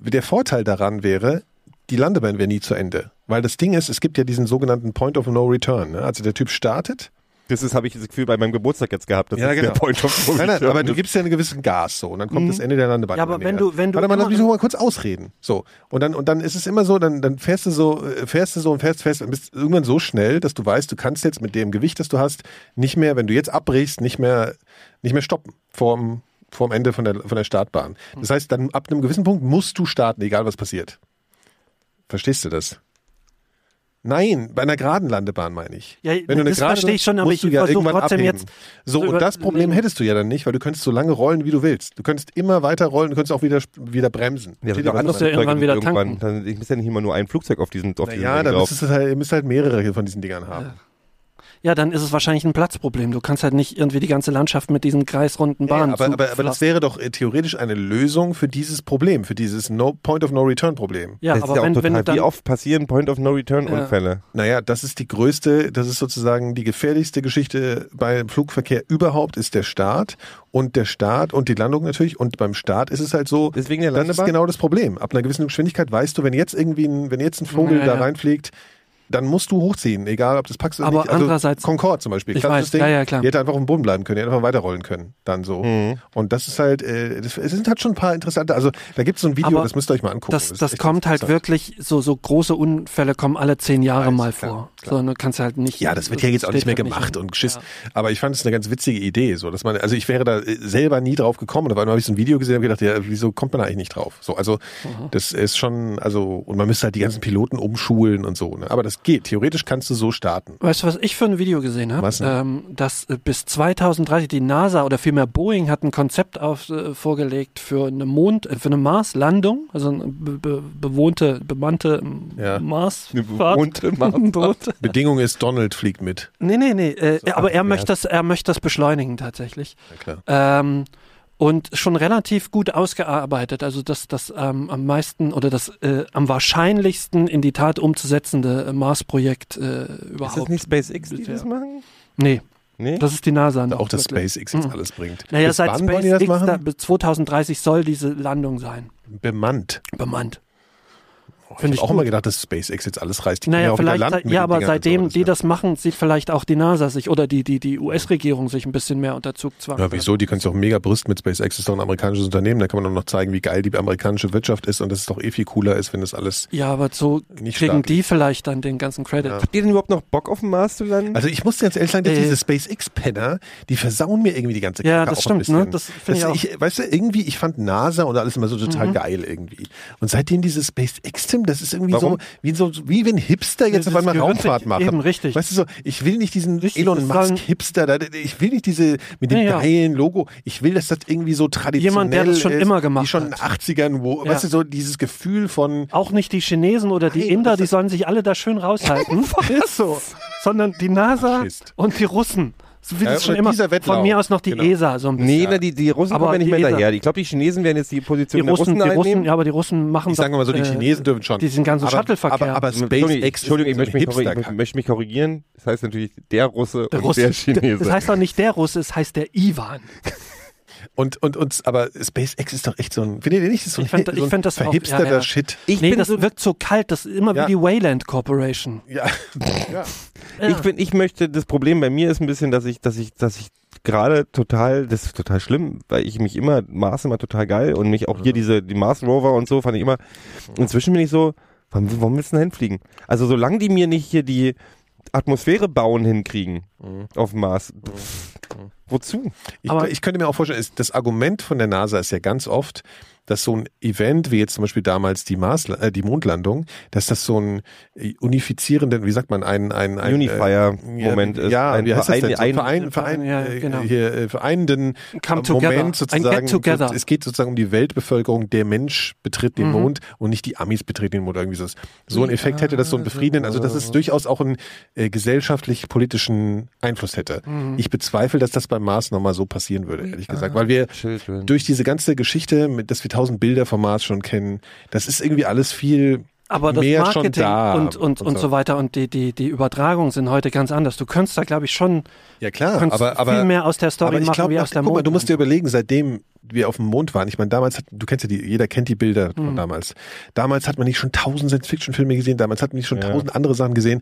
Der Vorteil daran wäre, die Landebahn wäre nie zu Ende. Weil das Ding ist, es gibt ja diesen sogenannten Point of No Return. Ne? Also der Typ startet. Das ist, habe ich das Gefühl bei meinem Geburtstag jetzt gehabt. Das Ja, ist genau. der Point of Nein, nein, aber du gibst ja einen gewissen Gas so und dann kommt das Ende der Landebahn. Ja, aber wenn du- wenn du Warte mal, lass immer- mich noch mal kurz ausreden. So. Und dann, und dann ist es immer so, dann, dann fährst du so, äh, fährst du so und fährst, fährst und bist irgendwann so schnell, dass du weißt, du kannst jetzt mit dem Gewicht, das du hast, nicht mehr, wenn du jetzt abbrichst, nicht mehr, nicht mehr stoppen vorm, vorm Ende von der, von der Startbahn. Das heißt, dann ab einem gewissen Punkt musst du starten, egal was passiert. Verstehst du das? Nein, bei einer geraden Landebahn meine ich. Ja, Wenn du eine das gerade verstehe ich schon, aber musst ich du ja versuche irgendwann trotzdem abheben. jetzt So, und das Problem hättest du ja dann nicht, weil du könntest so lange rollen, wie du willst. Du könntest immer weiter rollen, du könntest auch wieder, wieder bremsen. Ja, aber ich meine? ja irgendwann wieder irgendwann, tanken. Dann, ich muss ja nicht immer nur ein Flugzeug auf diesen, auf diesen Ja, Ding dann müsstest du halt, ihr müsst halt mehrere von diesen Dingern haben. Ja, dann ist es wahrscheinlich ein Platzproblem. Du kannst halt nicht irgendwie die ganze Landschaft mit diesen kreisrunden Ja, Bahnen aber, aber, aber das wäre doch äh, theoretisch eine Lösung für dieses Problem, für dieses no Point of No Return Problem. Ja, das aber ist ja wenn, auch wenn total, wie dann, oft passieren Point of No Return Ja. Unfälle? Naja, das ist die größte, das ist sozusagen die gefährlichste Geschichte beim Flugverkehr überhaupt, ist der Start und der Start und die Landung natürlich. Und beim Start ist es halt so, Deswegen der das ist Landebahn? genau das Problem. Ab einer gewissen Geschwindigkeit weißt du, wenn jetzt irgendwie ein, wenn jetzt ein Vogel Ja, da ja. reinfliegt, dann musst du hochziehen, egal ob das packst oder Aber nicht. Also andererseits- Concorde zum Beispiel, Ich weiß, ja, ja, klar. Die hätte einfach auf dem Boden bleiben können, die hätte einfach weiterrollen können, dann so. Mhm. Und das ist halt, äh, das, es sind halt schon ein paar interessante, also da gibt es so ein Video, Aber das müsst ihr euch mal angucken. das, das echt kommt halt wirklich, so, so große Unfälle kommen alle zehn Jahre Weiß, mal klar, vor. klar. So, du kannst halt nicht. Ja, das wird ja jetzt auch nicht mehr halt gemacht und geschiss. Ja. Aber ich fand es eine ganz witzige Idee, so dass man, also ich wäre da äh, selber nie drauf gekommen. Und auf einmal habe ich so ein Video gesehen und gedacht, ja, wieso kommt man da eigentlich nicht drauf? So, also Mhm. das ist schon, also und man müsste halt die ganzen Piloten umschulen und so. Ne? Aber das Das geht. Theoretisch kannst du so starten. Weißt du, was ich für ein Video gesehen habe? Was? Ähm, dass äh, bis 2030 die NASA oder vielmehr Boeing hat ein Konzept auf, äh, vorgelegt für eine Mond, äh, für eine Marslandung, also eine be be bewohnte, bemannte Ja. Marsfahrt. bewohnte Marsfahrt. Bedingung ist, Donald fliegt mit. Nee, nee, nee. Äh, aber er abwärts. möchte, das, er möchte das beschleunigen tatsächlich. Ja, klar. Ähm, und schon relativ gut ausgearbeitet. Also das, das ähm, am meisten oder das äh, am wahrscheinlichsten in die Tat umzusetzende äh, Mars-Projekt äh, Ist das überhaupt. nicht SpaceX, die bisher. das machen? Nee, Nee? das ist die NASA. noch Auch das wirklich. SpaceX jetzt Mhm. alles bringt. Naja, Bis seit wann wollen die das SpaceX da, machen? bis 2030 soll diese Landung sein. Bemannt. Bemannt. Ich Finde habe ich auch gut. immer gedacht, dass SpaceX jetzt alles reißt. Die Naja, ja auch vielleicht, landen ja, den aber seitdem so. die das machen, sieht vielleicht auch die NASA sich oder die, die, die US-Regierung sich ein bisschen mehr unter Zugzwang. Ja, wieso? Die können sich auch mega brüsten mit SpaceX. Das ist doch ein amerikanisches Unternehmen. Da kann man doch noch zeigen, wie geil die amerikanische Wirtschaft ist und dass es doch eh viel cooler ist, wenn das alles. Ja, aber so Nicht kriegen staatlich. die vielleicht dann den ganzen Credit. Ja. Habt ihr denn überhaupt noch Bock auf dem Mars zu landen? Also ich muss dir ganz ehrlich sagen, dass Äh. diese SpaceX-Penner, die versauen mir irgendwie die ganze Ja, Kacke das auch stimmt, ein bisschen. ne? Das finde ich auch. Mhm. Weißt du, irgendwie, ich fand NASA und alles immer so total geil irgendwie. Und seitdem dieses SpaceX-Tim, das ist irgendwie Warum? so wie, so, wie wenn Hipster jetzt auf einmal Raumfahrt machen. eben, richtig. Weißt du so, ich will nicht diesen Richtig, Elon Musk-Hipster, ich will nicht diese mit dem Ja, geilen Logo. Ich will, dass das irgendwie so traditionell Jemand, der das schon ist, immer gemacht Wie schon in den hat. 80ern, wo, Ja. weißt du, so dieses Gefühl von, Auch nicht die Chinesen oder die Nein, Inder, die ist- sollen sich alle da schön raushalten. ist so. Sondern die NASA Faschist. und die Russen. So wie Ja, das schon immer. dieser Wettlauf. Von mir aus noch die Genau. ESA so ein bisschen. nee, na, die, die Russen Aber kommen ja nicht die mehr ESA daher. Ich glaube, die Chinesen werden jetzt die Die Position Russen, der die Russen Russen, einnehmen. ja, aber die Russen machen ich sage mal so, die äh, Chinesen dürfen schon. diesen ganzen aber, Shuttle-Verkehr. Aber, aber Entschuldigung, SpaceX Entschuldigung, ich möchte mich, möchte mich korrigieren. Das heißt natürlich der Russe der und Russe. der Chinese. Das heißt doch nicht der Russe, es heißt der Ivan. Und, und, und, aber SpaceX ist doch echt so ein, findet ihr nicht, das ist so ein, Ich find- so ich ein find das auch- verhipsterter ja, ja. Shit. ich nee, bin das so, wirkt so kalt, das ist immer Ja. wie die Wayland Corporation. Ja. ich bin, ich möchte, das Problem bei mir ist ein bisschen, dass ich, dass ich, dass ich gerade total, das ist total schlimm, weil ich mich immer, Mars immer total geil und mich auch hier diese, die Mars Rover und so fand ich immer, inzwischen bin ich so, warum, warum willst du denn da hinfliegen? Also solange die mir nicht hier die Atmosphäre bauen hinkriegen auf dem Mars, pff, wozu? Ich, Aber- ich könnte mir auch vorstellen, ist, das Argument von der NASA ist ja ganz oft, dass so ein Event, wie jetzt zum Beispiel damals die Mars, äh, die Mondlandung, dass das so ein äh, unifizierenden, wie sagt man, ein, ein, ein Unifier-Moment äh, ist. Ja, Ein wie heißt das denn? So Verein- Verein, Verein, Ja, äh, genau. hier, äh, vereinenden Come together. Moment Ein sozusagen. Get together. Es geht sozusagen um die Weltbevölkerung, der Mensch betritt den Mhm. Mond und nicht die Amis betreten den Mond. Irgendwie so. So ein Effekt hätte das so einen befriedenden, also dass es durchaus auch einen äh, gesellschaftlich-politischen Einfluss hätte. Mhm. Ich bezweifle, dass das beim Mars nochmal so passieren würde, ehrlich gesagt, weil wir Children. durch diese ganze Geschichte, mit, dass wir tausend Bilder vom Mars schon kennen, das ist irgendwie alles viel Aber das mehr Marketing schon da. und, und, und so weiter und die, die, die Übertragungen sind heute ganz anders. Du könntest da, glaube ich, schon Ja klar, aber, aber viel mehr aus der Story machen glaube, wie aus der guck mal, du musst dir überlegen, seitdem wir auf dem Mond waren, ich meine, damals, hat, du kennst ja die, jeder kennt die Bilder Hm. von damals. Damals hat man nicht schon tausend Science-Fiction-Filme gesehen, damals hat man nicht schon Ja. tausend andere Sachen gesehen.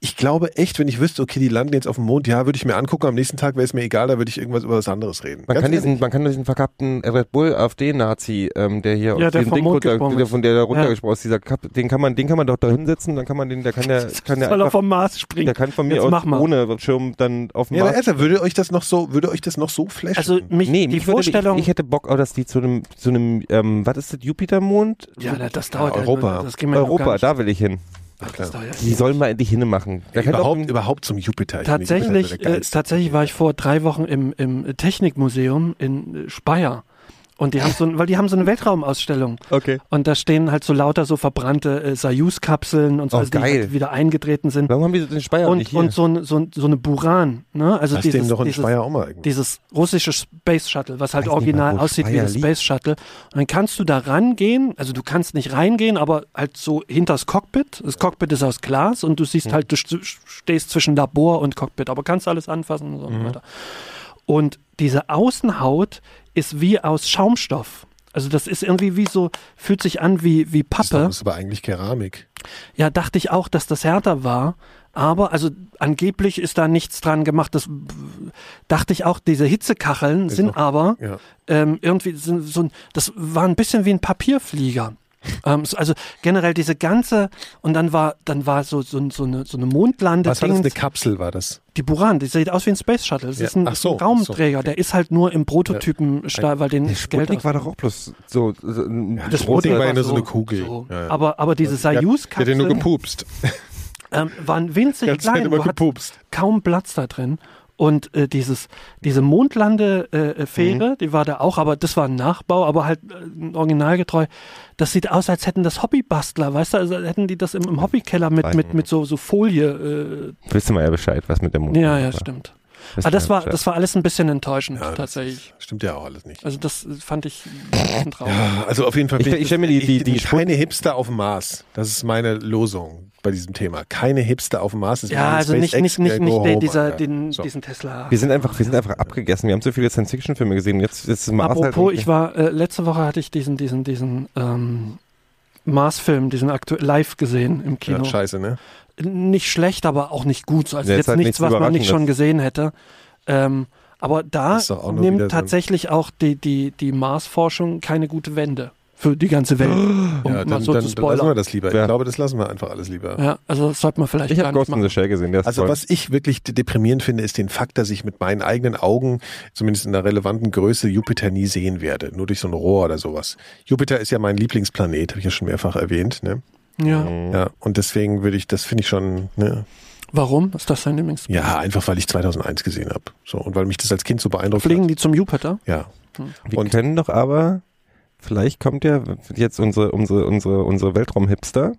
Ich glaube echt, wenn ich wüsste, okay, die landen jetzt auf dem Mond, ja, würde ich mir angucken, am nächsten Tag wäre es mir egal, da würde ich irgendwas über was anderes reden. Man Ganz kann, ehrlich. diesen, man kann diesen verkappten Red Bull AfD-Nazi, ähm, der hier Ja, aus der diesem vom Ding Mond runter, gesprungen der, ist. von der da runtergesprungen ist, dieser Kap, den kann man, den kann man doch da hinsetzen, dann kann man den, der kann der, kann der Soll er einfach, vom Mars springen? der kann von mir Jetzt aus mach mal. ohne Schirm dann auf dem Ja, aber Mars. Alter, würde euch das noch so, würde euch das noch so flashen? Also mich, Nee, die mich würde- Vorstellung, Ich, ich hätte Bock, auch, dass die zu einem, zu einem, ähm, was ist das, Jupitermond? ja, das dauert ja, Europa. Das noch gar Europa, da will ich hin. Ach, Das ja Die sollen mal endlich hinmachen. Da überhaupt, überhaupt zum Jupiter. Jupiter Tatsächlich, der äh, tatsächlich war ich vor drei Wochen im, im Technikmuseum in äh, Speyer. Und die haben so, ein- weil die haben so eine Weltraumausstellung. Okay. Und da stehen halt so lauter so verbrannte äh, Soyuz-Kapseln und so, Oh, also die halt wieder eingetreten sind. Warum haben die den nicht Und, hier? und so, ein, so, ein, so eine Buran, ne? Also Lass dieses, doch in dieses, Speyer auch mal irgendwie. dieses russische Space Shuttle, was halt Weiß nicht original mal, aussieht wie Speyer das liegt. Space Shuttle. Und dann kannst du da rangehen, also du kannst nicht reingehen, aber halt so hinters Cockpit. Das Cockpit ist aus Glas und du siehst halt, du st- stehst zwischen Labor und Cockpit, aber kannst alles anfassen und so Mhm. weiter. Und diese Außenhaut ist wie aus Schaumstoff. Also das ist irgendwie wie so, fühlt sich an wie, wie Pappe. das ist aber eigentlich Keramik. Ja, dachte ich auch, dass das härter war. Aber, also angeblich ist da nichts dran gemacht. Das dachte ich auch, diese Hitzekacheln Ist sind doch- aber Ja. ähm, irgendwie sind so ein, das war ein bisschen wie ein Papierflieger. Ähm, so- also generell diese ganze, und dann war, dann war so, so, so eine, so eine Mondlande, Was war das? Eine Kapsel war das? die Buran, die sieht aus wie ein Space Shuttle. Das Ja. ist ein Ach so, Raumträger, so, der ist halt nur im Prototypen, ja. weil den der Geld Sputnik aus- war doch auch bloß so, so ein das Sputnik war ja nur so so- eine Kugel. so. Ja, ja. Aber, aber diese Der hat den nur gepupst. ähm, waren winzig Ganz klein, hattest gepupst. kaum Platz da drin. Und äh, dieses, diese Mondlande-Fähre, äh, Fähre, die war da auch, aber das war ein Nachbau, aber halt äh, originalgetreu. Das sieht aus, als hätten das Hobbybastler, weißt du, also hätten die das im, im Hobbykeller mit, mit, mit so, so Folie. Wissen wir ja Bescheid, was mit dem Mond Äh, ja, ja, war. stimmt. Wissen Aber das war, das war alles ein bisschen enttäuschend, Ja, das tatsächlich. Stimmt ja auch alles nicht. Also das äh, fand ich ein bisschen traurig. Ja, also auf jeden Fall. Ich- bin ich stell mir die- die- die keine Hipster auf dem Mars. Das ist meine Losung bei diesem Thema. Keine Hipster auf dem Mars. Ist Ja, also nicht, nicht, nicht, nicht der, home, dieser, den, So. diesen Tesla. Wir sind einfach, wir sind einfach abgegessen. Wir haben so viele Science-Fiction-Filme gesehen. Jetzt ist es Mars halt Apropos, irgendwie- ich war, äh, letzte Woche hatte ich diesen, diesen, diesen ähm, Mars-Film, diesen aktuell live gesehen im Kino. Ja, scheiße, ne? nicht schlecht, aber auch nicht gut. Also Ja, ist jetzt halt nichts, was man nicht schon gesehen hätte. Ähm, aber da ist nimmt so- tatsächlich auch die, die, die Mars-Forschung keine gute Wende für die ganze Welt. Um Ja, dann, so dann, dann lassen wir das lieber. Ja. Ich glaube, das lassen wir einfach alles lieber. Ja, also das sollte man vielleicht Ich habe Ghost in the Shell gesehen. Der ist Also toll. was ich wirklich de- deprimierend finde, ist den Fakt, dass ich mit meinen eigenen Augen, zumindest in der relevanten Größe, Jupiter nie sehen werde. Nur durch so ein Rohr oder sowas. Jupiter ist ja mein Lieblingsplanet, habe ich ja schon mehrfach erwähnt. Ne? Ja. Ja, und deswegen würde ich, das finde ich schon, ne? Warum? Ist das dein Lieblings? ja, einfach weil ich 2001 gesehen habe. So, und weil mich das als Kind so beeindruckt Fliegen hat. die zum Jupiter? Ja. Wir Und- können doch aber, vielleicht kommt ja jetzt unsere, unsere, unsere, unsere Weltraum-Hipster.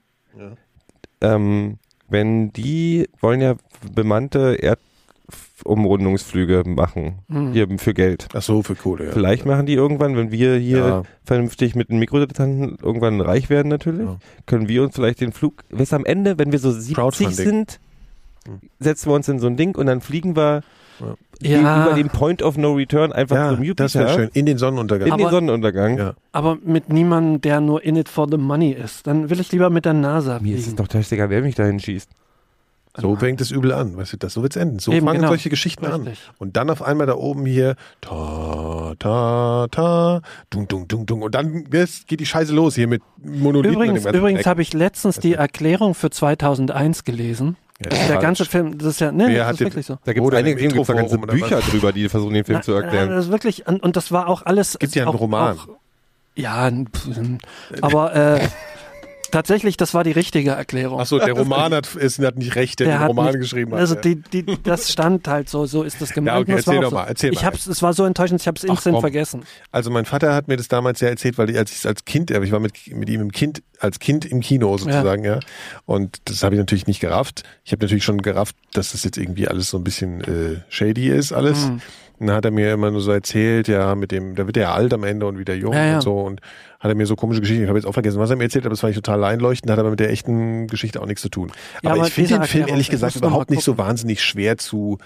Ähm, wenn die wollen ja bemannte Erdumrundungsflüge machen, Hm. hier für Geld. Ach so, für Kohle, ja. Vielleicht machen die irgendwann, wenn wir hier Ja. vernünftig mit den Mikrodilettanten irgendwann reich werden natürlich, Ja. können wir uns vielleicht den Flug, bis am Ende, wenn wir so 70 Crowdfunding. sind, setzen wir uns in so ein Ding und dann fliegen wir Ja. über den Point of No Return einfach Ja, zum Jupiter das wäre schön. In den Sonnenuntergang. in den Aber- Sonnenuntergang. Ja. Aber mit niemandem, der nur in it for the money ist. Dann will ich lieber mit der NASA Mir ist es doch scheißegal, wer mich dahin schießt. So fängt es übel an, weißt du, das, so wird's enden. So Eben, fangen genau. solche Geschichten an. Richtig. Und dann auf einmal da oben hier, ta, ta, ta, dung, dung, dung, dung. Und dann geht die Scheiße los hier mit Monolithen. und Übrigens, übrigens habe ich letztens die Erklärung für 2001 gelesen. Ja, Der falsch. ganze Film, das ist ja, ne, Wer das hat ist den- wirklich so. Da gibt es einige Filme, gibt's da ganze Bücher drüber, die versuchen, den Film Na, zu erklären. äh, Das ist wirklich, und, und das war auch alles. Gibt ja einen auch, Roman. Auch, ja, aber äh, tatsächlich, das war die richtige Erklärung. Achso, der Roman hat, ist, hat nicht recht, der, Der den hat Roman nicht- geschrieben hat. Also ja. die, die, das stand halt so, so ist das gemeint. Ja, okay, erzähl doch mal, so. erzähl ich mal. hab's, es war so enttäuschend, ich habe es instant komm. vergessen. Also mein Vater hat mir das damals ja erzählt, weil ich, als ich als Kind, ich war mit, mit ihm im Kind, als Kind im Kino sozusagen, ja. Und das habe ich natürlich nicht gerafft. Ich habe natürlich schon gerafft, dass das jetzt irgendwie alles so ein bisschen äh, shady ist, alles. Mhm. Dann hat er mir immer nur so erzählt, ja, mit dem, da wird er ja alt am Ende und wieder jung Ja, ja. und so. Und hat er mir so komische Geschichten, ich habe jetzt auch vergessen, was er mir erzählt hat, aber das fand ich total einleuchtend, hat aber mit der echten Geschichte auch nichts zu tun. Ja, aber, aber ich finde den Film ehrlich ich gesagt überhaupt nicht so wahnsinnig schwer zu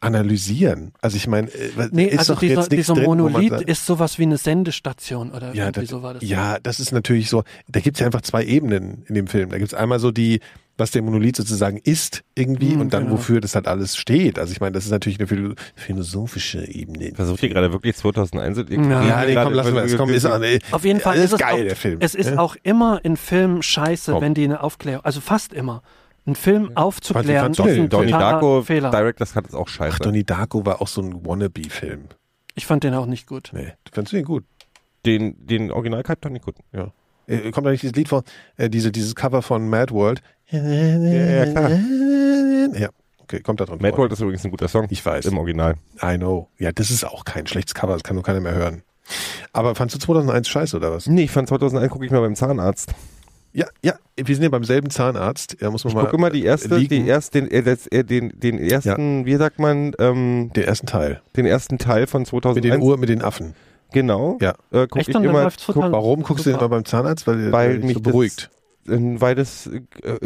analysieren. Also ich meine, äh, Nee, ist also doch dieser, jetzt nichts dieser drin, Monolith sagt- ist sowas wie eine Sendestation oder ja, irgendwie das, so war das. ja, das ist natürlich so. Da gibt's ja einfach zwei Ebenen in dem Film. Da gibt's einmal so die, was der Monolith sozusagen ist irgendwie Mhm, und dann genau. wofür das halt alles steht. Also ich meine, das ist natürlich eine philo philosophische Ebene. Versucht ihr gerade wirklich 2001? Ihr- Ja. Ja, nee, gerade- komm, lassen wir das. Komm, ist, auch- nee, Auf jeden Fall ist es geil, auch, der Film. Es ist Ja? auch immer in Filmen scheiße, Komm. wenn die eine Aufklärung, also fast immer, einen Film aufzuklären, fandst du ist ein Donnie Darko Fehler. Directors hat es auch scheiße. Ach, Donnie Darko war auch so ein Wannabe-Film. Ich fand den auch nicht gut. Nee, fandst du den gut? den, den Original-Cut fand ich gut. Ja. Äh, kommt da nicht dieses Lied von, äh, diese, dieses Cover von Mad World? Ja, ja, klar. Ja, okay, kommt da drin. Mad. World ist übrigens ein guter Song. Ich weiß. Im Original. I know. Ja, das ist auch kein schlechtes Cover, das kann nur keiner mehr hören. Aber fandst du 2001 scheiße oder was? Nee, ich fand 2001 gucke ich mal beim Zahnarzt. Ja, ja, wir sind ja beim selben Zahnarzt. Ja, muss man Ich mal gucke immer die erste, liegen. die erst, den, äh, äh, den, den ersten, wie sagt man, ähm, den ersten Teil. den ersten Teil von Mit 2001. den Uhr, mit den Affen. Genau. Ja. Äh, guck Echt? ich immer, guck, Warum guckst du immer beim Zahnarzt? Weil, weil dich mich so das- beruhigt. Weil das, äh,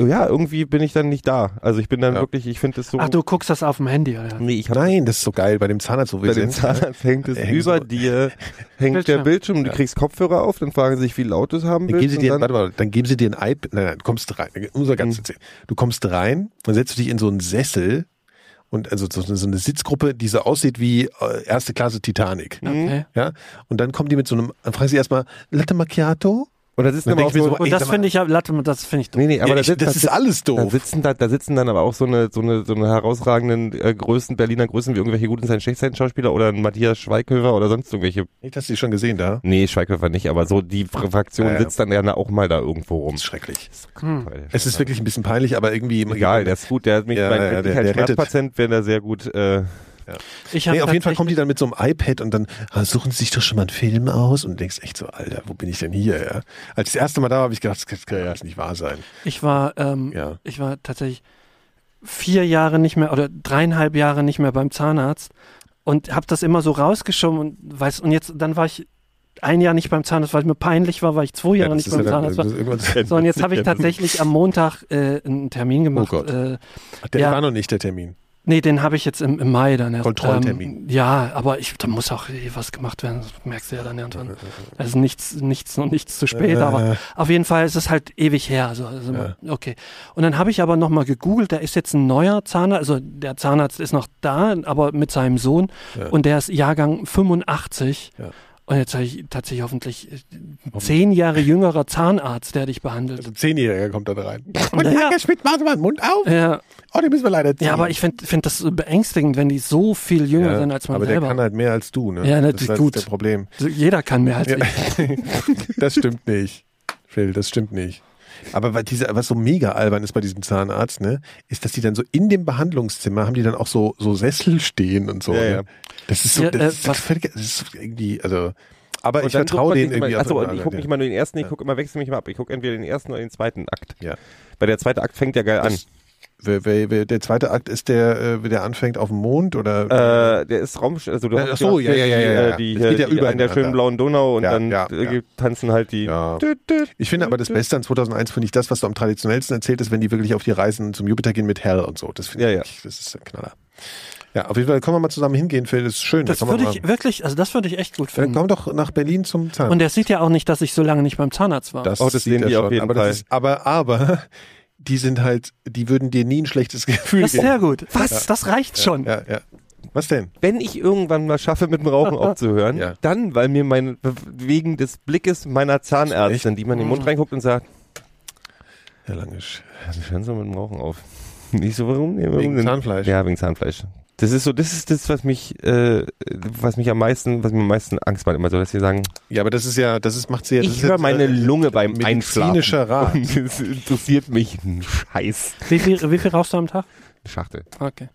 ja, irgendwie bin ich dann nicht da. Also ich bin dann Ja. wirklich, ich finde das so. Ach, du guckst das auf dem Handy, oder? nee, ich Nein, das ist so geil bei dem Zahnarzt, wo wir bei dem sind. Zahnarzt hängt es Er hängt über so- dir, hängt Bildschirm. der Bildschirm, du kriegst Kopfhörer auf, dann fragen sie sich, wie laut du es haben Dann geben willst. sie dir, dann, warte mal, dann geben sie dir ein iPad, nein, nein, du kommst rein, unser ganz Mhm. erzählen. Du kommst rein, dann setzt du dich in so einen Sessel und also so, eine Sitzgruppe, die so aussieht wie äh, erste Klasse Titanic. Okay. Ja, und dann kommen die mit so einem, dann fragen sie erstmal Latte Macchiato Und da sitzen Man aber auch so, so, Und das finde ich ja, Latte, das finde ich dumm. nee, nee, aber Ja, da sitzt- das da ist alles Da doof. sitzen, da, da sitzen dann aber auch so eine, so eine, so eine herausragenden äh, Größen, Berliner Größen wie irgendwelche guten sein Schauspieler oder ein Matthias Schweighöfer oder sonst irgendwelche. Ich hast du die schon gesehen da? Nee, Schweighöfer nicht, aber so die Fraktion ja. sitzt dann ja auch mal da irgendwo rum. Das ist schrecklich. Hm. Es ist wirklich ein bisschen peinlich, aber irgendwie egal, der ist gut, der hat mich, Ja, mein, ja, der- der rettet. Schmerzpatient wäre da sehr gut, äh, Ich hab Nee, auf jeden Fall kommen die dann mit so einem iPad und dann ah, suchen sie sich doch schon mal einen Film aus und denkst echt so, Alter, wo bin ich denn hier? Ja? Als ich das erste Mal da war, habe ich gedacht, das kann ja jetzt nicht wahr sein. Ich war, ähm, Ja. ich war tatsächlich vier Jahre nicht mehr oder dreieinhalb Jahre nicht mehr beim Zahnarzt und habe das immer so rausgeschoben und weiß und jetzt dann war ich ein Jahr nicht beim Zahnarzt, weil es mir peinlich war, weil ich zwei Jahre Ja, nicht beim ja dann- Zahnarzt war. ist irgendwann- So, und jetzt habe ich tatsächlich am Montag äh, einen Termin gemacht. Oh Gott. Äh, Ach, Der Ja. war noch nicht der Termin. Nee, den habe ich jetzt im, im Mai dann erst. Kontrolltermin. Ähm, ja, aber ich, da muss auch eh was gemacht werden. Das merkst du ja dann irgendwann. Also nichts, nichts noch nichts zu spät, Äh. aber auf jeden Fall ist es halt ewig her. Also, also okay. Und dann habe ich aber nochmal gegoogelt, da ist jetzt ein neuer Zahnarzt, also der Zahnarzt ist noch da, aber mit seinem Sohn Ja. und der ist Jahrgang 85. Ja. Und jetzt habe ich tatsächlich hoffentlich äh, zehn Jahre jüngerer Zahnarzt, der dich behandelt. Also Zehnjähriger kommt dann rein. Und Ja. ja. Herr Schmidt, machen Sie mal den Mund auf. Ja, Oh, den müssen wir leider ziehen. ja aber ich finde find das beängstigend, wenn die so viel jünger Ja, sind als man aber selber. der kann halt mehr als du, ne? Ja, das natürlich, ist halt das Problem. Jeder kann mehr als Ja. ich. das stimmt nicht. Phil, das stimmt nicht. Aber was, diese, was so mega albern ist bei diesem Zahnarzt, ne, ist, dass die dann so in dem Behandlungszimmer haben die dann auch so, so Sessel stehen und so. Ja, ne? ja. Das ist so, Ja, das, äh, ist was- völlig, das ist irgendwie, also, aber Und ich vertraue denen immer- irgendwie. Achso, auf und ich gucke nicht immer nur den ersten, ich gucke immer, wechsle mich immer ab. Ich gucke entweder den ersten oder den zweiten Akt. Ja. Weil der zweite Akt fängt ja geil an. Das- Wer, wer, wer, der zweite Akt ist der, äh, der anfängt auf dem Mond oder? Äh, der ist Raum, also du Äh, hast ach so, die- ja, ja, ja, ja, ja. Die, Das die, geht ja die, überall in der schönen blauen Donau und Ja, dann ja, äh, ja. tanzen halt die. Ich finde aber das Beste an 2001 finde ich das, was du am traditionellsten erzählt ist, wenn die wirklich auf die Reisen zum Jupiter gehen mit Hell und so. Das finde Ja, ich, das ist ein Knaller. Ja, auf jeden Fall können wir mal zusammen hingehen, Phil. Das ist schön. Das würde ich wirklich, also das würde ich echt gut dann finden. komm doch nach Berlin zum Zahnarzt. Und der sieht ja auch nicht, dass ich so lange nicht beim Zahnarzt war. Das, Oh, das sehen die auf schon. jeden aber Fall. Das ist, aber, aber, die sind halt, die würden dir nie ein schlechtes Gefühl Das ist geben. sehr gut. Was? Das reicht schon. Ja, ja. Was denn? Wenn ich irgendwann mal schaffe, mit dem Rauchen aufzuhören, Ja. dann, weil mir mein, wegen des Blickes meiner Zahnärztin, die man in den Mund reinguckt und sagt, Herr Langisch. hören Sie mit dem Rauchen auf. Nicht so, warum? Nee, warum Wegen denn? Zahnfleisch. Ja, wegen Zahnfleisch. Das ist so, das ist das, was mich, äh, was mich am meisten, was mir am meisten Angst macht, immer so, dass sie sagen, Ja, aber das ist ja, das ist, macht sie ja. das ich ist höre meine äh, Lunge beim Einschlafen. medizinischer Rat. Und das interessiert mich ein Scheiß. Wie viel, wie viel rauchst du am Tag? Schachtel. Okay.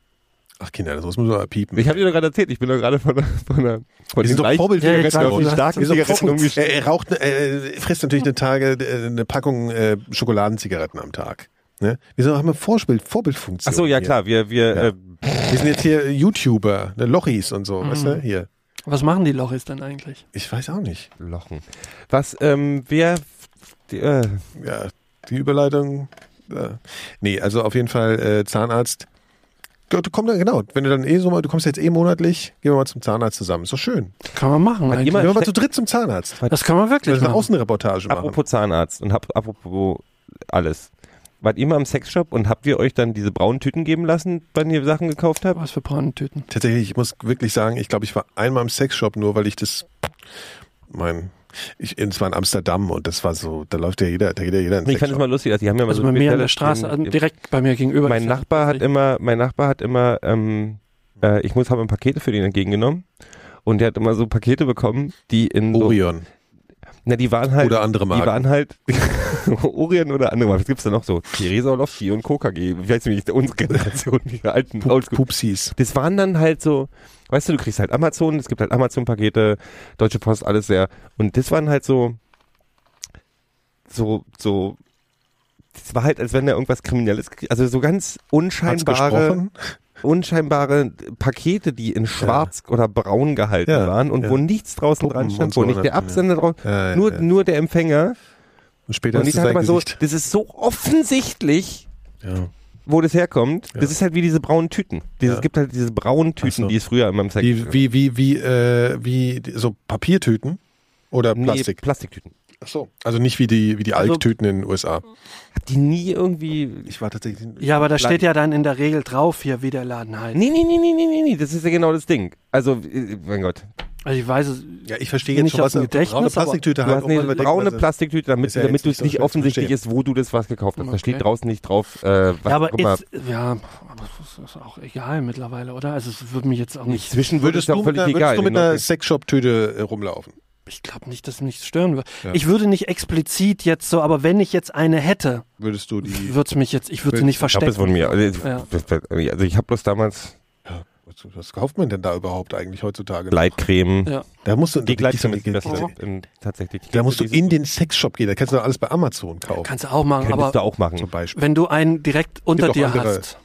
Ach Kinder, das muss man mal piepen. Ich habe dir doch gerade erzählt, ich bin doch gerade von der, von der, von sind doch vorbildliche Ja, weiß, die starken doch Zigaretten er, er raucht, äh, frisst natürlich eine Tage äh, eine Packung äh, Schokoladenzigaretten am Tag. Ne? Wir sind, haben eine Vorbild, Vorbildfunktion. Ach so, ja hier. klar, wir, wir, Ja. äh, Wir sind jetzt hier YouTuber, ne, Lochis und so, weißt du, hier. Was machen die Lochis denn eigentlich? Ich weiß auch nicht. Lochen. Was, ähm, wer, die, äh, Ja, die Überleitung. Äh, nee, also auf jeden Fall äh, Zahnarzt. Gott, komm da, genau. Wenn du dann eh so mal, du kommst jetzt eh monatlich, gehen wir mal zum Zahnarzt zusammen. Ist doch schön. Kann man machen. Hat jemand- Gehen wir mal zu dritt zum Zahnarzt. Das kann man Das wirklich ist eine machen. Außenreportage machen. apropos Zahnarzt und hab, apropos alles. Wart ihr mal im Sexshop und habt ihr euch dann diese braunen Tüten geben lassen, wenn ihr Sachen gekauft habt? Was für Brandtüten. Tatsächlich, ich muss wirklich sagen, ich glaube, ich war einmal im Sexshop nur, weil ich das, mein, ich, es war in Amsterdam und das war so, da läuft ja jeder, da geht ja jeder in Ich fand es mal lustig, also die haben ja mal Also so bei mir an der Straße, also direkt bei mir gegenüber. mein Nachbar hat immer, mein Nachbar hat immer, ähm, äh, ich muss habe Pakete für den entgegengenommen und der hat immer so Pakete bekommen, die in so, Orion na die waren halt, oder andere die Marken. waren halt Orion oder andere, was gibt's da noch so? Theresa Orlowski und KKG, ich weiß nicht, unsere Generation, die alten. Pupsis. Das waren dann halt so, weißt du, du kriegst halt Amazon, es gibt halt Amazon-Pakete, Deutsche Post, alles sehr. Und das waren halt so, so, so, das war halt, als wenn da irgendwas Kriminelles, also so ganz unscheinbare? Unscheinbare Pakete, die in schwarz oder braun gehalten Ja, waren und ja. wo nichts draußen Puppen dran stand, so, wo nicht der Absender drauf, Ja, nur, ja. nur der Empfänger. Und später Und ist ich es sage mal so, das ist so offensichtlich, Ja. wo das herkommt. Ja. Das ist halt wie diese braunen Tüten. Dieses, Ja. Es gibt halt diese braunen Tüten, so. die es früher in meinem Sex Wie, wie, wie, wie, äh, wie, so Papiertüten oder Plastik? Nee, Plastiktüten. Ach so. Also nicht wie die, wie die Also- Alktüten in den USA. Hab die nie irgendwie. Ich war tatsächlich. Ja, aber da steht ja dann in der Regel drauf hier, wie der Laden heißt. Nee, nee, nee, nee, nee, nee, nee, das ist ja genau das Ding. Also, äh, mein Gott. Also ich weiß es. Ja, ich verstehe Nicht jetzt schon, aus was eine braune Plastiktüte Du hast wo man eine überdenkt, braune was- Plastiktüte, damit, ja damit du nicht es so nicht zu offensichtlich verstehen. ist, wo du das was gekauft hast. Da Okay. steht draußen nicht drauf, äh, was Ja, aber guck mal. ist, ja, aber das ist auch egal mittlerweile, oder? Also es würde mich jetzt auch nicht. Inzwischen würde es Würdest ja du, auch mit völlig einer- egal. würdest du mit in einer. Sexshop-Tüte äh, rumlaufen? Ich glaube nicht, dass mich das stören würde. Ja. Ich würde nicht explizit jetzt so, aber wenn ich jetzt eine hätte, Würdest du die. würde es mich jetzt, ich würde sie nicht ich glaube, verstecken. das von mir. Also, Ja. also ich habe bloß damals Was, was kauft man denn da überhaupt eigentlich heutzutage? Gleitcreme. Ja. Da musst du, Die Gleitcreme ist da, das Beste. Ähm, Tatsächlich. da musst du in den Sexshop gehen. Da kannst du doch alles bei Amazon kaufen. Kannst du auch machen, Könntest du aber auch machen. Zum Beispiel. wenn du einen direkt unter dir andere. hast.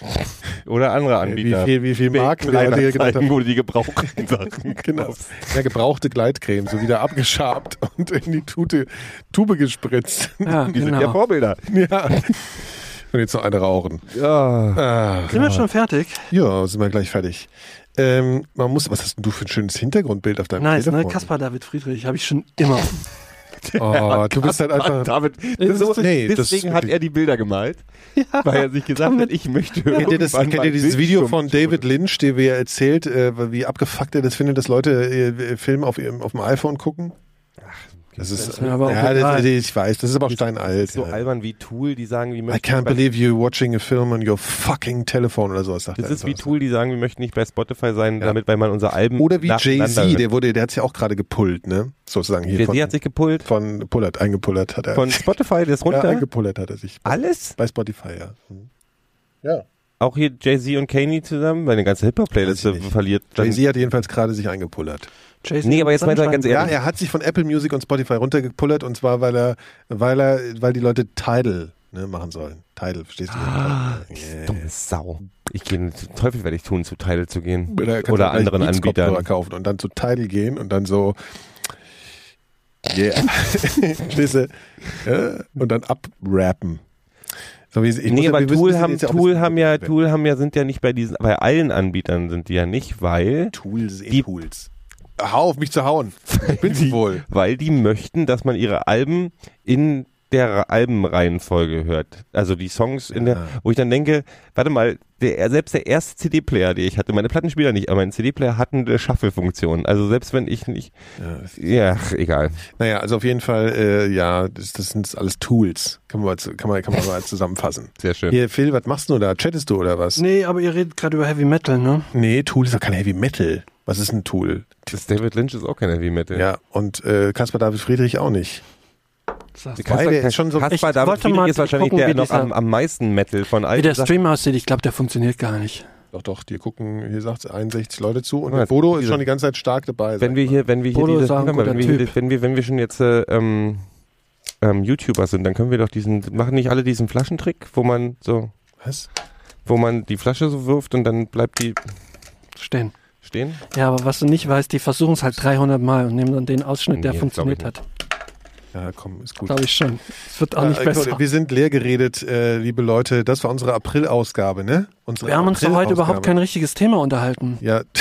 Oder andere Wie Anbieter. viel, wie viel Marken genannt Kleinanzeigen, haben. wo die gebrauchten Sachen Genau. Ja, gebrauchte Gleitcreme, so wieder abgeschabt und in die Tute, Tube gespritzt. Ja, Die sind ja genau. Vorbilder. ja. Und jetzt noch eine rauchen. Ja. Ah, Sind wir schon fertig? ja, sind wir gleich fertig. Ähm, man muss, was hast denn du für ein schönes Hintergrundbild auf deinem Nice, ne? Telefon? Kaspar David Friedrich, habe ich schon immer. Oh, du bist halt einfach. David, Das so, nee, deswegen hat er die Bilder gemalt, weil er sich gesagt hat, ich möchte Kennt ihr, das, kennt ihr dieses Video von David Lynch, der mir erzählt, äh, wie abgefuckt er das findet, dass Leute äh, Filme auf, ihrem, auf dem iPhone gucken? Das ist, ist mir aber auch ja, das, ich weiß, das ist aber auch steinalt. so ja. albern wie Tool, die sagen, wir I möchten can't bei- believe you're watching a film on your fucking telephone oder sowas. Sagt Das ist wie. Tool, die sagen, wir möchten nicht bei Spotify sein, Ja. damit weil man unser Alben Oder wie Jay-Z, der wurde, der hat ja auch gerade gepullt, ne? Sozusagen hier Jay-Z hat sich gepullt von pullert, eingepullert hat er. von Spotify, das ja, runter. eingepullert hat er sich. Alles? Bei Spotify, ja. Mhm. Ja. Auch hier Jay-Z und Kanye zusammen, weil eine ganze Hip-Hop-Playlist verliert. Jay-Z hat jedenfalls gerade sich eingepullert. Jason Nee, aber jetzt meint er ganz Ja, ehrlich. er hat sich von Apple Music und Spotify runtergepullert und zwar, weil er, weil er, weil die Leute Tidal ne, machen sollen. Tidal, verstehst du? Ah, Yeah. Dumme Sau. Ich gehe, den Teufel werde ich tun, zu Tidal zu gehen. Oder, Oder anderen Anbietern. kaufen und dann zu Tidal gehen und dann so Yeah. Verstehst du? Ja, und dann abrappen. So wie, ich muss nee, ja- aber wissen, Tool wir haben, Tool haben ja, Tool haben ja, sind ja nicht bei diesen, bei allen Anbietern sind die ja nicht, weil, Tools, eh Die- Tools. Hau auf mich zu hauen. Ich bin's die, wohl. weil die möchten, dass man ihre Alben in der Albenreihenfolge hört. Also die Songs in Ja. der, wo ich dann denke, warte mal, der, selbst der erste CD-Player, den ich hatte, meine Plattenspieler nicht, aber mein CD-Player hatten eine Shuffle-Funktion. Also selbst wenn ich nicht, Ja, ja, egal. Naja, also auf jeden Fall, äh, ja, das, das sind alles Tools. Kann man, mal kann man, kann man mal zusammenfassen. Sehr schön. Hier, Phil, was machst du da? Chattest du oder was? Nee, aber ihr redet gerade über Heavy Metal, ne? Nee, Tool ist doch kein Heavy Metal. Was ist ein Tool? Das David Lynch ist auch kein Heavy Metal. Ja, und äh, Caspar David Friedrich auch nicht. Sagst du. Beide ist schon so- Kaspar Ich David wollte Friedrich mal ist wahrscheinlich gucken, der wie noch am, am meisten Metal von allen. Wie der. Stream aussieht, ich glaube, der funktioniert gar nicht. Doch, doch, die gucken, hier sagt 61 Leute zu und Ja, der Bodo ist schon die ganze Zeit stark dabei. wenn wir hier, wenn wir hier Bodo warte mal, wenn, wir, hier- wenn wir, wenn wir schon jetzt äh, ähm, ähm, YouTuber sind, dann können wir doch diesen, machen nicht alle diesen Flaschentrick, wo man so. Was? wo man die Flasche so wirft und dann bleibt die Stehen. stehen? Ja, aber was du nicht weißt, die versuchen es halt 300 Mal und nehmen dann den Ausschnitt, der Nee, das funktioniert hat. Ja, komm, ist gut. Glaube ich schon. Es wird auch nicht äh, besser. Wir sind leer geredet, äh, liebe Leute. Das war unsere April-Ausgabe, ne? Unsere Wir haben uns doch heute überhaupt kein richtiges Thema unterhalten. Ja,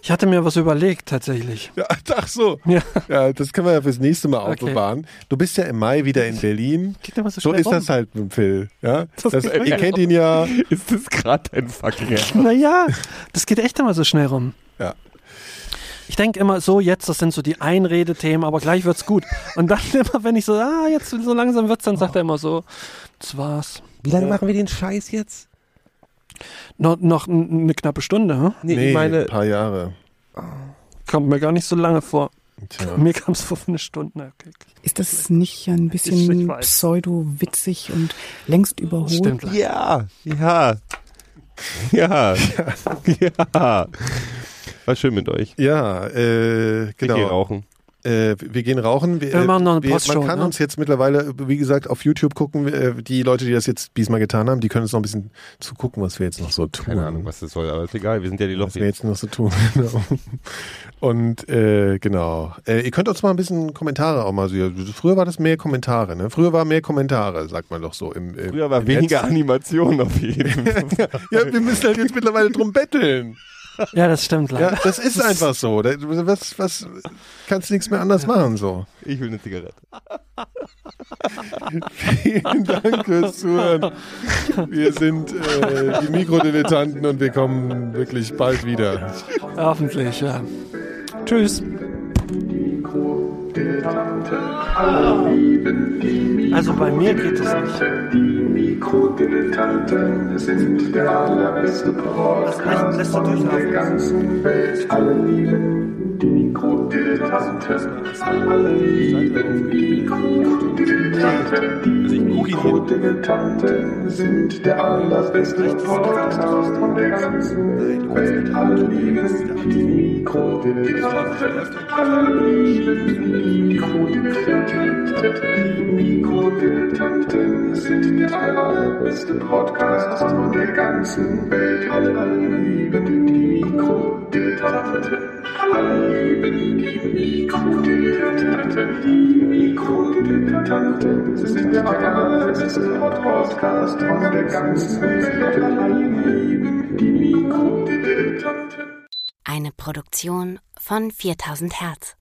Ich hatte mir was überlegt, tatsächlich. ja, ach so. Ja. Ja, das können wir ja fürs nächste Mal Okay. aufbewahren. Du bist ja im Mai wieder in Berlin. Geht immer so So schnell ist rum. das halt mit dem Phil. Ja? Das Das, geht ihr kennt ihn ja. Ist das gerade ein fucking? Naja, das geht echt immer so schnell rum. Ja. Ich denke immer so, jetzt, das sind so die Einredethemen, aber gleich wird's gut. Und dann immer, wenn ich so, ah, jetzt so langsam wird's, dann sagt er immer so, das war's. Wie lange machen wir den Scheiß jetzt? Noch, noch eine knappe Stunde, hm? Nee, Nee, ich meine, ein paar Jahre. Kommt mir gar nicht so lange vor. Tja. Mir kam es vor eine Stunde. Okay. Ist das nicht ein bisschen pseudo-witzig und längst überholt? Stimmt. ja, ja, ja, ja. War schön mit euch. Ja, äh, Wir genau. gehen rauchen. Äh, wir gehen rauchen. Wir, Wir machen noch eine wir, Man kann ne? uns jetzt mittlerweile, wie gesagt, auf YouTube gucken. Äh, Die Leute, die das jetzt diesmal getan haben, die können uns noch ein bisschen zugucken, was wir jetzt noch so tun. Keine Ahnung, was das soll, aber ist egal, wir sind ja die was wir jetzt noch so tun. Genau. Und äh, genau. Äh, ihr könnt uns mal ein bisschen Kommentare auch mal so. Früher war das mehr Kommentare, ne? Früher war mehr Kommentare, sagt man doch so. Im, im, Früher war im weniger Netz. Animation auf jeden Fall. Ja, wir müssen halt jetzt mittlerweile drum betteln. Ja, das stimmt leider. Ja, das ist einfach so. Was, was, kannst du nichts mehr anders machen, so. Ich will eine Zigarette. Vielen Dank fürs Zuhören. Wir sind äh, die Mikrodilettanten und wir kommen wirklich bald wieder. Hoffentlich, ja. Tschüss. Also bei mir geht es nicht. Mikrodilettanten sind der allerbeste Podcast lässt du von der durchlaufen. ganzen Welt. Alle lieben die Mikrodilettanten. Alle lieben die Mikrodilettanten. Die Mikrodilettanten sind der allerbeste Podcast von der ganzen Welt. Alle lieben die Mikrodilettanten. Alle lieben die Mikrodilettanten. Mikrodilettanten sind der allerbeste Podcast von der ganzen Welt. Alle lieben die Mikrodilettanten. Alle lieben die Mikrodilettanten. Die Mikrodilettanten sind der allerbeste Podcast von der ganzen Welt. Alle lieben die Mikrodilettanten. Eine Produktion von 4000 Hertz.